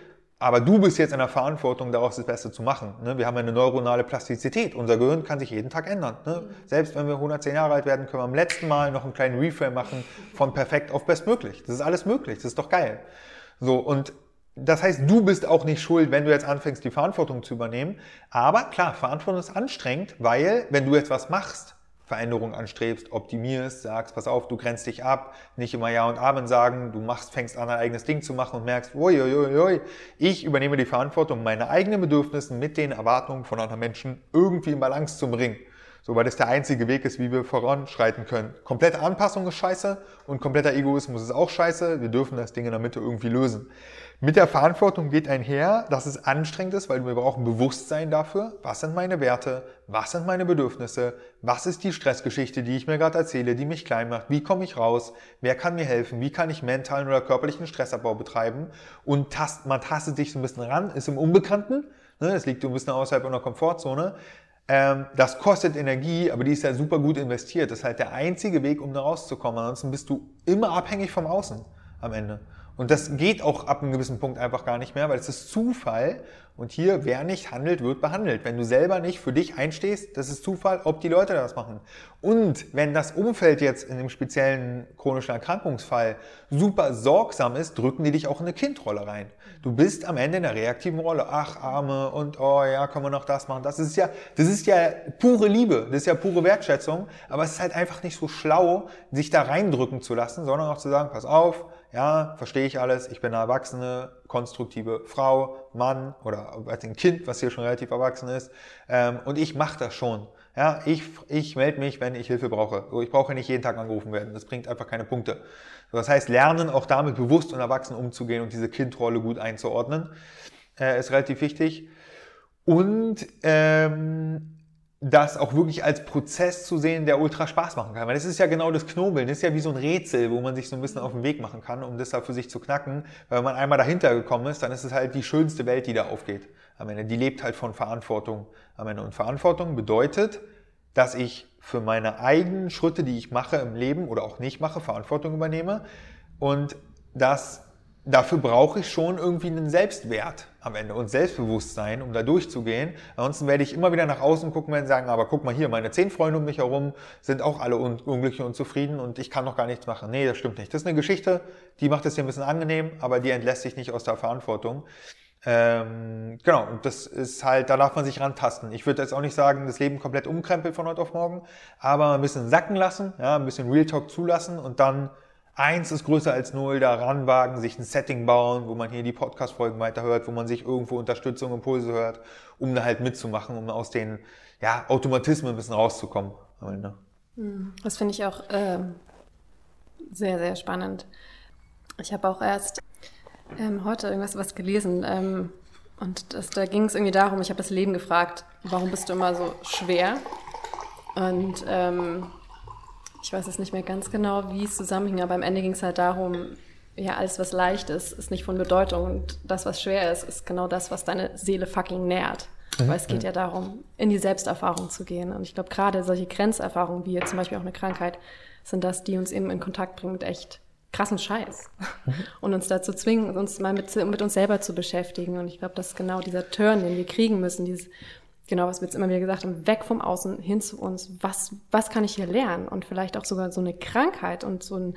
aber du bist jetzt in der Verantwortung, daraus das Beste zu machen. Ne? Wir haben eine neuronale Plastizität. Unser Gehirn kann sich jeden Tag ändern. Ne? Selbst wenn wir 110 Jahre alt werden, können wir am letzten Mal noch einen kleinen Reframe machen von perfekt auf bestmöglich. Das ist alles möglich. Das ist doch geil. So, und das heißt, du bist auch nicht schuld, wenn du jetzt anfängst, die Verantwortung zu übernehmen. Aber klar, Verantwortung ist anstrengend, weil wenn du jetzt was machst, Veränderung anstrebst, optimierst, sagst, pass auf, du grenzt dich ab, nicht immer Ja und Amen sagen, du machst, fängst an, ein eigenes Ding zu machen und merkst, uiuiui, ich übernehme die Verantwortung, meine eigenen Bedürfnisse mit den Erwartungen von anderen Menschen irgendwie in Balance zu bringen. So, weil das der einzige Weg ist, wie wir voranschreiten können. Komplette Anpassung ist scheiße und kompletter Egoismus ist auch scheiße. Wir dürfen das Ding in der Mitte irgendwie lösen. Mit der Verantwortung geht einher, dass es anstrengend ist, weil wir brauchen Bewusstsein dafür, was sind meine Werte, was sind meine Bedürfnisse, was ist die Stressgeschichte, die ich mir gerade erzähle, die mich klein macht, wie komme ich raus, wer kann mir helfen, wie kann ich mentalen oder körperlichen Stressabbau betreiben und tast, man tastet sich so ein bisschen ran, ist im Unbekannten, ne, das liegt so ein bisschen außerhalb unserer Komfortzone, ähm, das kostet Energie, aber die ist ja super gut investiert. Das ist halt der einzige Weg, um da rauszukommen. Ansonsten bist du immer abhängig vom Außen am Ende. Und das geht auch ab einem gewissen Punkt einfach gar nicht mehr, weil es ist Zufall. Und hier, wer nicht handelt, wird behandelt. Wenn du selber nicht für dich einstehst, das ist Zufall, ob die Leute das machen. Und wenn das Umfeld jetzt in dem speziellen chronischen Erkrankungsfall super sorgsam ist, drücken die dich auch in eine Kindrolle rein. Du bist am Ende in der reaktiven Rolle. Ach, Arme und oh ja, können wir noch das machen. Das ist ja, das ist ja pure Liebe. Das ist ja pure Wertschätzung. Aber es ist halt einfach nicht so schlau, sich da reindrücken zu lassen, sondern auch zu sagen, pass auf, ja, verstehe ich alles, ich bin eine erwachsene, konstruktive Frau, Mann oder ein Kind, was hier schon relativ erwachsen ist, ähm, und ich mache das schon. Ja, ich, ich melde mich, wenn ich Hilfe brauche. Ich brauche nicht jeden Tag angerufen werden. Das bringt einfach keine Punkte. Das heißt, lernen auch damit bewusst und erwachsen umzugehen und diese Kindrolle gut einzuordnen, äh, ist relativ wichtig. Und ähm, das auch wirklich als Prozess zu sehen, der ultra Spaß machen kann. Weil das ist ja genau das Knobeln, das ist ja wie so ein Rätsel, wo man sich so ein bisschen auf den Weg machen kann, um das da für sich zu knacken. Weil wenn man einmal dahinter gekommen ist, dann ist es halt die schönste Welt, die da aufgeht. Am Ende, die lebt halt von Verantwortung am Ende. Und Verantwortung bedeutet, dass ich für meine eigenen Schritte, die ich mache im Leben oder auch nicht mache, Verantwortung übernehme. Und dass dafür brauche ich schon irgendwie einen Selbstwert am Ende und Selbstbewusstsein, um da durchzugehen. Ansonsten werde ich immer wieder nach außen gucken und sagen, aber guck mal hier, meine zehn Freunde um mich herum sind auch alle un unglücklich und zufrieden und ich kann noch gar nichts machen. Nee, das stimmt nicht. Das ist eine Geschichte, die macht es dir ein bisschen angenehm, aber die entlässt sich nicht aus der Verantwortung. Ähm, genau, und das ist halt, da darf man sich rantasten. Ich würde jetzt auch nicht sagen, das Leben komplett umkrempeln von heute auf morgen, aber ein bisschen sacken lassen, ja, ein bisschen Real Talk zulassen und dann Eins ist größer als null, da ranwagen, sich ein Setting bauen, wo man hier die Podcast-Folgen weiterhört, wo man sich irgendwo Unterstützung, Impulse hört, um da halt mitzumachen, um aus den ja, Automatismen ein bisschen rauszukommen. Hm, das finde ich auch ähm, sehr, sehr spannend. Ich habe auch erst ähm, heute irgendwas was gelesen ähm, und das, da ging es irgendwie darum, ich habe das Leben gefragt, warum bist du immer so schwer? Und ähm, ich weiß es nicht mehr ganz genau, wie es zusammenhing, aber am Ende ging es halt darum, ja, alles, was leicht ist, ist nicht von Bedeutung und das, was schwer ist, ist genau das, was deine Seele fucking nährt. Mhm. Weil es geht ja darum, in die Selbsterfahrung zu gehen. Und ich glaube, gerade solche Grenzerfahrungen, wie jetzt zum Beispiel auch eine Krankheit, sind das, die uns eben in Kontakt bringen mit echt krassen Scheiß. Mhm. Und uns dazu zwingen, uns mal mit, mit uns selber zu beschäftigen. Und ich glaube, das ist genau dieser Turn, den wir kriegen müssen, dieses genau, was wir jetzt immer wieder gesagt haben, weg vom Außen hin zu uns. Was, was kann ich hier lernen? Und vielleicht auch sogar so eine Krankheit und so ein,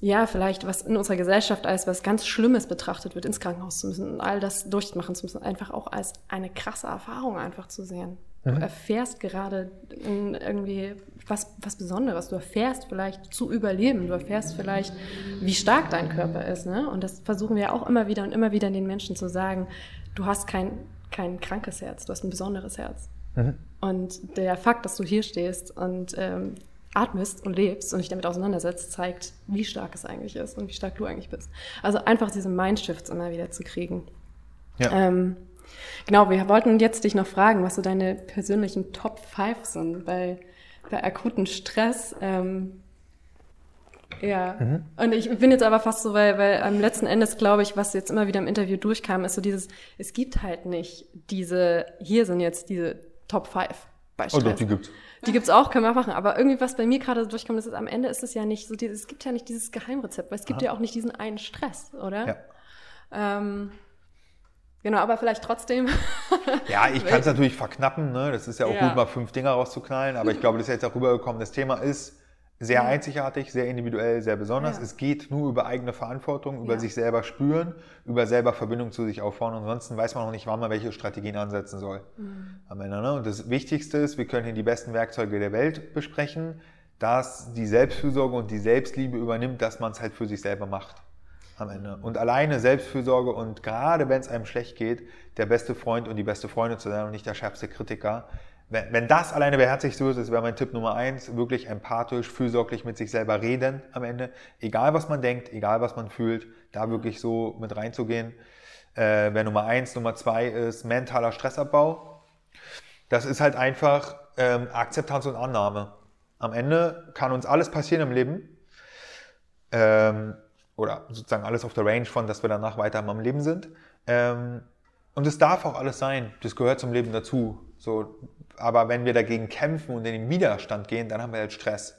ja, vielleicht was in unserer Gesellschaft als was ganz Schlimmes betrachtet wird, ins Krankenhaus zu müssen und all das durchmachen zu müssen, einfach auch als eine krasse Erfahrung einfach zu sehen. Du mhm. erfährst gerade irgendwie was, was Besonderes. Du erfährst vielleicht zu überleben. Du erfährst vielleicht, wie stark dein Körper ist. Ne? Und das versuchen wir auch immer wieder und immer wieder den Menschen zu sagen. Du hast kein kein krankes Herz, du hast ein besonderes Herz. Mhm. Und der Fakt, dass du hier stehst und ähm, atmest und lebst und dich damit auseinandersetzt, zeigt, wie stark es eigentlich ist und wie stark du eigentlich bist. Also einfach diese Mindshifts immer wieder zu kriegen. Ja. Ähm, genau, wir wollten jetzt dich noch fragen, was so deine persönlichen Top 5 sind bei, bei akuten Stress. Ähm, ja. Mhm. Und ich bin jetzt aber fast so, weil, weil am letzten Endes glaube ich, was jetzt immer wieder im Interview durchkam, ist so dieses, es gibt halt nicht diese, hier sind jetzt diese Top 5 bei Stress. Oh doch, die gibt's. Die gibt's auch, können wir machen. Aber irgendwie, was bei mir gerade durchkommt, ist, am Ende ist es ja nicht so dieses, es gibt ja nicht dieses Geheimrezept, weil es gibt Aha. ja auch nicht diesen einen Stress, oder? Ja. Ähm, Genau, aber vielleicht trotzdem. ja, ich kann es natürlich verknappen, ne? Das ist ja auch ja. gut, mal fünf Dinger rauszuknallen, aber ich glaube, das ist jetzt auch rübergekommen. Das Thema ist, sehr ja. einzigartig, sehr individuell, sehr besonders. Ja. Es geht nur über eigene Verantwortung, über ja. sich selber spüren, über selber Verbindung zu sich aufbauen. Ansonsten weiß man noch nicht, wann man welche Strategien ansetzen soll mhm. am Ende. Ne? Und das Wichtigste ist, wir können hier die besten Werkzeuge der Welt besprechen, dass die Selbstfürsorge und die Selbstliebe übernimmt, dass man es halt für sich selber macht am Ende. Und alleine Selbstfürsorge und gerade wenn es einem schlecht geht, der beste Freund und die beste Freundin zu sein und nicht der schärfste Kritiker, Wenn, wenn das alleine beherzigt wird, das wäre mein Tipp Nummer eins, wirklich empathisch, fürsorglich mit sich selber reden am Ende. Egal was man denkt, egal was man fühlt, da wirklich so mit reinzugehen. Äh, wäre Nummer eins. Nummer zwei ist mentaler Stressabbau. Das ist halt einfach ähm, Akzeptanz und Annahme. Am Ende kann uns alles passieren im Leben. Ähm, oder sozusagen alles auf der Range von, dass wir danach weiter am Leben sind. Ähm, und es darf auch alles sein. Das gehört zum Leben dazu. So, aber wenn wir dagegen kämpfen und in den Widerstand gehen, dann haben wir halt Stress.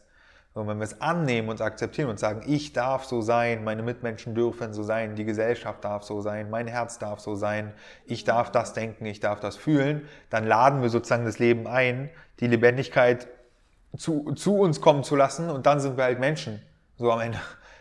Und wenn wir es annehmen und akzeptieren und sagen, ich darf so sein, meine Mitmenschen dürfen so sein, die Gesellschaft darf so sein, mein Herz darf so sein, ich darf das denken, ich darf das fühlen, dann laden wir sozusagen das Leben ein, die Lebendigkeit zu, zu uns kommen zu lassen und dann sind wir halt Menschen. So am Ende.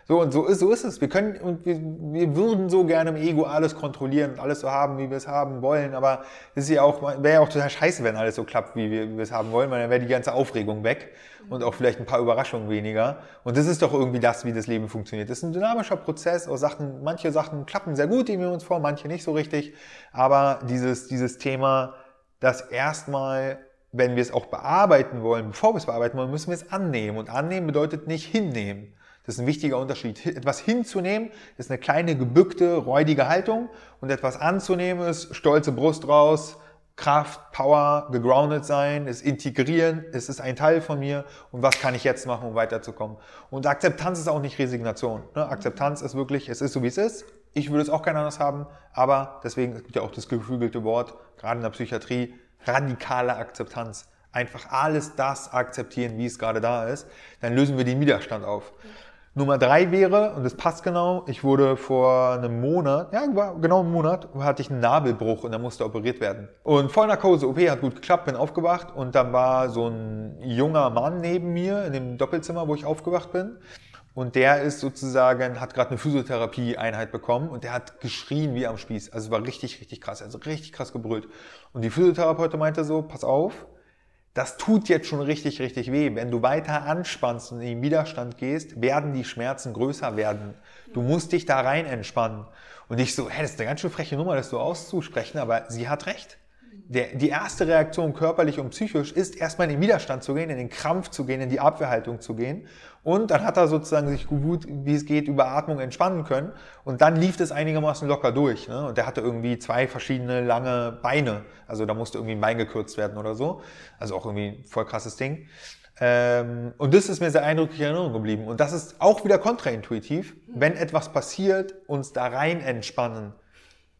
So und so ist, so ist es. Wir können und wir, wir würden so gerne im Ego alles kontrollieren und alles so haben, wie wir es haben wollen. Aber es ist ja auch, wäre ja auch total scheiße, wenn alles so klappt, wie wir, wie wir es haben wollen, weil dann wäre die ganze Aufregung weg und auch vielleicht ein paar Überraschungen weniger. Und das ist doch irgendwie das, wie das Leben funktioniert. Das ist ein dynamischer Prozess aus Sachen, manche Sachen klappen sehr gut, die wir uns vor, manche nicht so richtig. Aber dieses, dieses Thema, dass erstmal wenn wir es auch bearbeiten wollen, bevor wir es bearbeiten wollen, müssen wir es annehmen. Und annehmen bedeutet nicht hinnehmen. Das ist ein wichtiger Unterschied. Etwas hinzunehmen ist eine kleine gebückte, räudige Haltung und etwas anzunehmen ist stolze Brust raus, Kraft, Power, gegroundet sein, es integrieren, es ist ein Teil von mir und was kann ich jetzt machen, um weiterzukommen. Und Akzeptanz ist auch nicht Resignation. Ne? Akzeptanz ist wirklich, es ist so wie es ist. Ich würde es auch gerne anders haben, aber deswegen es gibt ja auch das geflügelte Wort, gerade in der Psychiatrie, radikale Akzeptanz. Einfach alles das akzeptieren, wie es gerade da ist. Dann lösen wir den Widerstand auf. Nummer drei wäre, und das passt genau, ich wurde vor einem Monat, ja, genau einen Monat, hatte ich einen Nabelbruch und da musste operiert werden. Und Vollnarkose, OP hat gut geklappt, bin aufgewacht und dann war so ein junger Mann neben mir in dem Doppelzimmer, wo ich aufgewacht bin. Und der ist sozusagen, hat gerade eine Physiotherapie-Einheit bekommen und der hat geschrien wie am Spieß. Also war richtig, richtig krass, also richtig krass gebrüllt. Und die Physiotherapeutin meinte so, pass auf, das tut jetzt schon richtig, richtig weh. Wenn du weiter anspannst und in den Widerstand gehst, werden die Schmerzen größer werden. Du musst dich da rein entspannen. Und ich so, hä, das ist eine ganz schön freche Nummer, das so auszusprechen, aber sie hat recht. Der, die erste Reaktion körperlich und psychisch ist erstmal in den Widerstand zu gehen, in den Krampf zu gehen, in die Abwehrhaltung zu gehen. Und dann hat er sozusagen sich gut, wie es geht, über Atmung entspannen können. Und dann lief das einigermaßen locker durch. Ne? Und der hatte irgendwie zwei verschiedene lange Beine. Also da musste irgendwie ein Bein gekürzt werden oder so. Also auch irgendwie ein voll krasses Ding. Ähm, und das ist mir sehr eindrücklich in Erinnerung geblieben. Und das ist auch wieder kontraintuitiv. Wenn etwas passiert, uns da rein entspannen.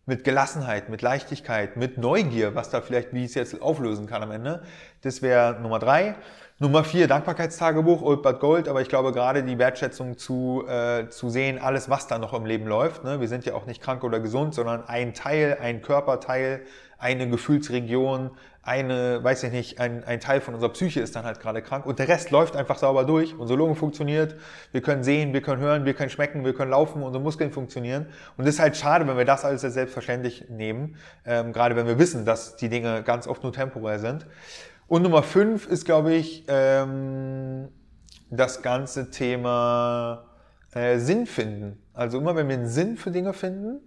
Mit Gelassenheit, mit Leichtigkeit, mit Neugier, was da vielleicht, wie ich es jetzt auflösen kann am Ende. Das wäre Nummer drei. Nummer vier, Dankbarkeitstagebuch, Old But Gold, aber ich glaube gerade die Wertschätzung zu, äh, zu sehen, alles, was da noch im Leben läuft. Ne? Wir sind ja auch nicht krank oder gesund, sondern ein Teil, ein Körperteil, eine Gefühlsregion, eine, weiß ich nicht, ein, ein Teil von unserer Psyche ist dann halt gerade krank und der Rest läuft einfach sauber durch. Unsere Lunge funktioniert, wir können sehen, wir können hören, wir können schmecken, wir können laufen, unsere Muskeln funktionieren. Und es ist halt schade, wenn wir das alles als selbstverständlich nehmen, ähm, gerade wenn wir wissen, dass die Dinge ganz oft nur temporär sind. Und Nummer fünf ist, glaube ich, ähm, das ganze Thema äh, Sinn finden. Also immer wenn wir einen Sinn für Dinge finden,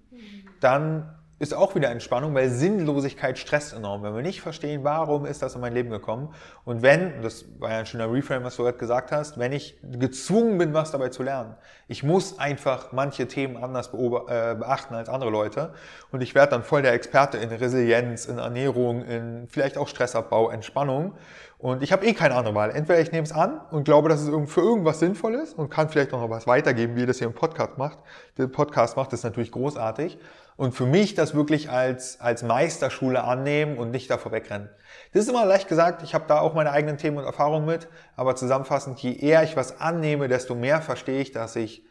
dann ist auch wieder Entspannung, weil Sinnlosigkeit stresst enorm. Wenn wir nicht verstehen, warum ist das in mein Leben gekommen und wenn, das war ja ein schöner Reframe, was du gerade gesagt hast, wenn ich gezwungen bin, was dabei zu lernen. Ich muss einfach manche Themen anders äh, beachten als andere Leute und ich werde dann voll der Experte in Resilienz, in Ernährung, in vielleicht auch Stressabbau, Entspannung und ich habe eh keine andere Wahl. Entweder ich nehme es an und glaube, dass es für irgendwas sinnvoll ist und kann vielleicht auch noch was weitergeben, wie ihr das hier im Podcast macht. Der Podcast macht das natürlich großartig und für mich das wirklich als, als Meisterschule annehmen und nicht davor wegrennen. Das ist immer leicht gesagt, ich habe da auch meine eigenen Themen und Erfahrungen mit, aber zusammenfassend, je eher ich was annehme, desto mehr verstehe ich, dass ich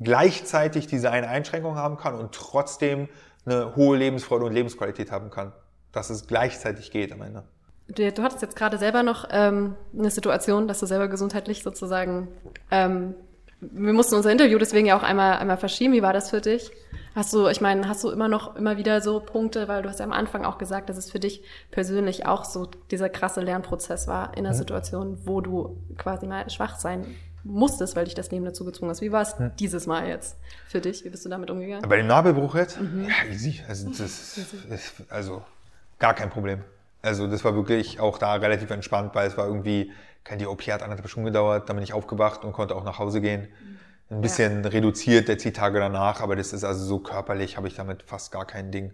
gleichzeitig diese eine Einschränkung haben kann und trotzdem eine hohe Lebensfreude und Lebensqualität haben kann. Dass es gleichzeitig geht am Ende. Du, du hattest jetzt gerade selber noch ähm, eine Situation, dass du selber gesundheitlich sozusagen ähm, wir mussten unser Interview deswegen ja auch einmal, einmal verschieben. Wie war das für dich? Hast du, ich meine, hast du immer noch immer wieder so Punkte, weil du hast ja am Anfang auch gesagt, dass es für dich persönlich auch so dieser krasse Lernprozess war in einer mhm. Situation, wo du quasi mal schwach sein musstest, weil dich das Leben dazu gezwungen hast. Wie war es mhm. dieses Mal jetzt für dich? Wie bist du damit umgegangen? Bei dem Nabelbruch jetzt? Mhm. Ja, easy. Also, das ist, also gar kein Problem. Also das war wirklich auch da relativ entspannt, weil es war irgendwie, kein OP hat anderthalb Stunden gedauert, dann bin ich aufgewacht und konnte auch nach Hause gehen. Ein bisschen ja. reduziert jetzt die Tage danach, aber das ist also so körperlich, habe ich damit fast gar kein Ding.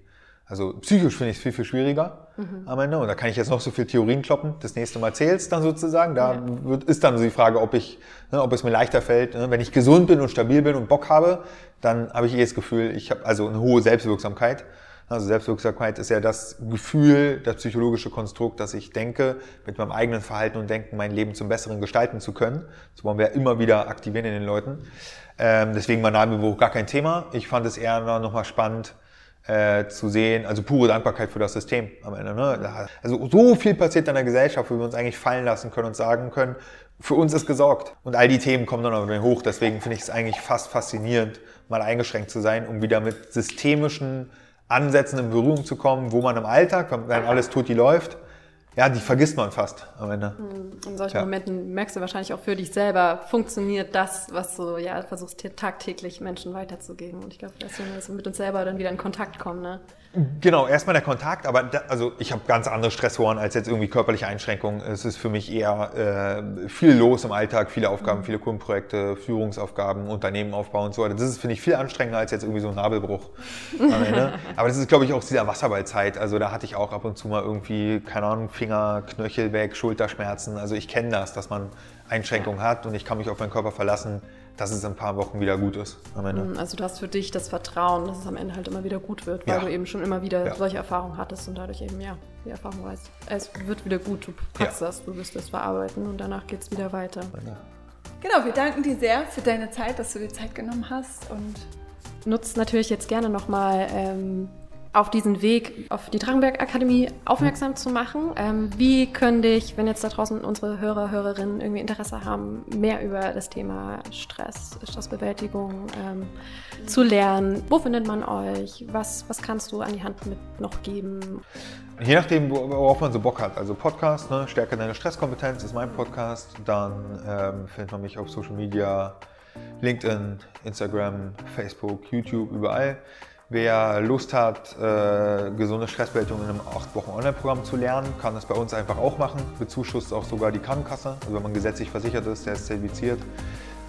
Also psychisch finde ich es viel, viel schwieriger mhm. am Ende. Und da kann ich jetzt noch so viel Theorien kloppen. Das nächste Mal zählt's dann sozusagen. Da ja. wird, ist dann so die Frage, ob ich, ne, ob es mir leichter fällt. Ne? Wenn ich gesund bin und stabil bin und Bock habe, dann habe ich eh das Gefühl, ich habe also eine hohe Selbstwirksamkeit. Also Selbstwirksamkeit ist ja das Gefühl, das psychologische Konstrukt, dass ich denke, mit meinem eigenen Verhalten und Denken mein Leben zum Besseren gestalten zu können. Das wollen wir immer wieder aktivieren in den Leuten. Ähm, deswegen war Namenbewuch gar kein Thema. Ich fand es eher nochmal spannend, äh, zu sehen, also pure Dankbarkeit für das System am Ende. Ne? Also so viel passiert in der Gesellschaft, wo wir uns eigentlich fallen lassen können und sagen können, für uns ist gesorgt. Und all die Themen kommen dann auch wieder hoch. Deswegen finde ich es eigentlich fast faszinierend, mal eingeschränkt zu sein, um wieder mit systemischen Ansätzen in Berührung zu kommen, wo man im Alltag, wenn alles tut, die läuft, ja, die vergisst man fast am Ende. Hm, in solchen ja. Momenten merkst du wahrscheinlich auch für dich selber, funktioniert das, was du ja versuchst tagtäglich Menschen weiterzugeben. Und ich glaube, dass wir mit uns selber dann wieder in Kontakt kommen. Ne? Genau, erstmal der Kontakt, aber da, also ich habe ganz andere Stressoren als jetzt irgendwie körperliche Einschränkungen. Es ist für mich eher äh, viel los im Alltag, viele Aufgaben, mhm. viele Kundenprojekte, Führungsaufgaben, Unternehmen aufbauen und so weiter. Das ist, finde ich, viel anstrengender als jetzt irgendwie so ein Nabelbruch. aber das ist, glaube ich, auch dieser Wasserballzeit. Also da hatte ich auch ab und zu mal irgendwie, keine Ahnung, Finger, Knöchel weg, Schulterschmerzen. Also ich kenne das, dass man Einschränkungen hat und ich kann mich auf meinen Körper verlassen dass es in ein paar Wochen wieder gut ist am Ende. Mm, also du hast für dich das Vertrauen, dass es am Ende halt immer wieder gut wird, weil ja. du eben schon immer wieder ja. solche Erfahrungen hattest und dadurch eben, ja, die Erfahrung weißt, es wird wieder gut, du packst ja. das, du wirst es verarbeiten und danach geht es wieder weiter. Genau, wir danken dir sehr für deine Zeit, dass du dir Zeit genommen hast und nutzt natürlich jetzt gerne nochmal ähm, auf diesen Weg auf die Drachenberg Akademie aufmerksam zu machen. Ähm, wie können dich, wenn jetzt da draußen unsere Hörer, Hörerinnen irgendwie Interesse haben, mehr über das Thema Stress, Stressbewältigung ähm, zu lernen? Wo findet man euch? Was, was kannst du an die Hand mit noch geben? Je nachdem, worauf man so Bock hat. Also Podcast, ne? Stärke deine Stresskompetenz ist mein Podcast. Dann ähm, findet man mich auf Social Media, LinkedIn, Instagram, Facebook, YouTube, überall. Wer Lust hat, äh, gesunde Stressbewältigung in einem 8 Wochen Online-Programm zu lernen, kann das bei uns einfach auch machen. Bezuschusst auch sogar die Krankenkasse. Also wenn man gesetzlich versichert ist, der ist zertifiziert,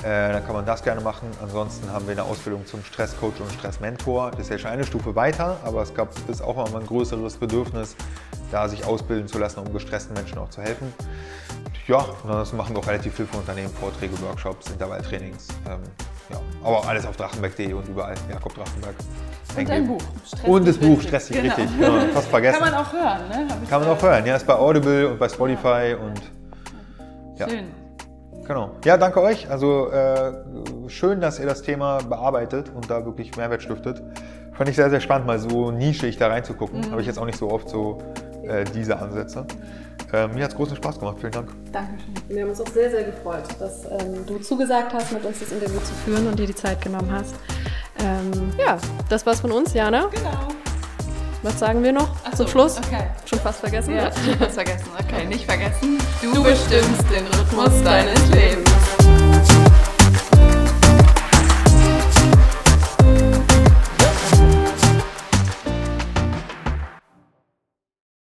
äh, dann kann man das gerne machen. Ansonsten haben wir eine Ausbildung zum Stresscoach und Stressmentor. Das ist ja schon eine Stufe weiter, aber es gab ist auch immer ein größeres Bedürfnis, da sich ausbilden zu lassen, um gestressten Menschen auch zu helfen. Ja, und ansonsten machen wir auch relativ viel für Unternehmen, Vorträge, Workshops, Intervalltrainings. Ähm, ja, aber alles auf drachenberg.de und überall. Jakob Drachenberg. Und ein Buch. Stress und das Buch, stressig, genau. richtig. Ja, fast vergessen. Kann man auch hören, ne? Kann man auch hören, ja. Ist bei Audible und bei Spotify ja. und. Ja. Schön. Genau. Ja, danke euch. Also äh, schön, dass ihr das Thema bearbeitet und da wirklich Mehrwert stiftet. Fand ich sehr, sehr spannend, mal so nischig da reinzugucken. Mhm. Habe ich jetzt auch nicht so oft so äh, diese Ansätze. Ähm, mir hat es großen Spaß gemacht. Vielen Dank. Dankeschön. Wir haben uns auch sehr, sehr gefreut, dass ähm, du zugesagt hast, mit uns das Interview zu führen und dir die Zeit genommen hast. Ähm, ja, das war's von uns, Jana. Genau. Was sagen wir noch so, zum Schluss? Okay. Schon fast vergessen? Ja, ne? schon fast vergessen. Okay, nicht vergessen. Du, du bestimmst den Rhythmus deines Lebens.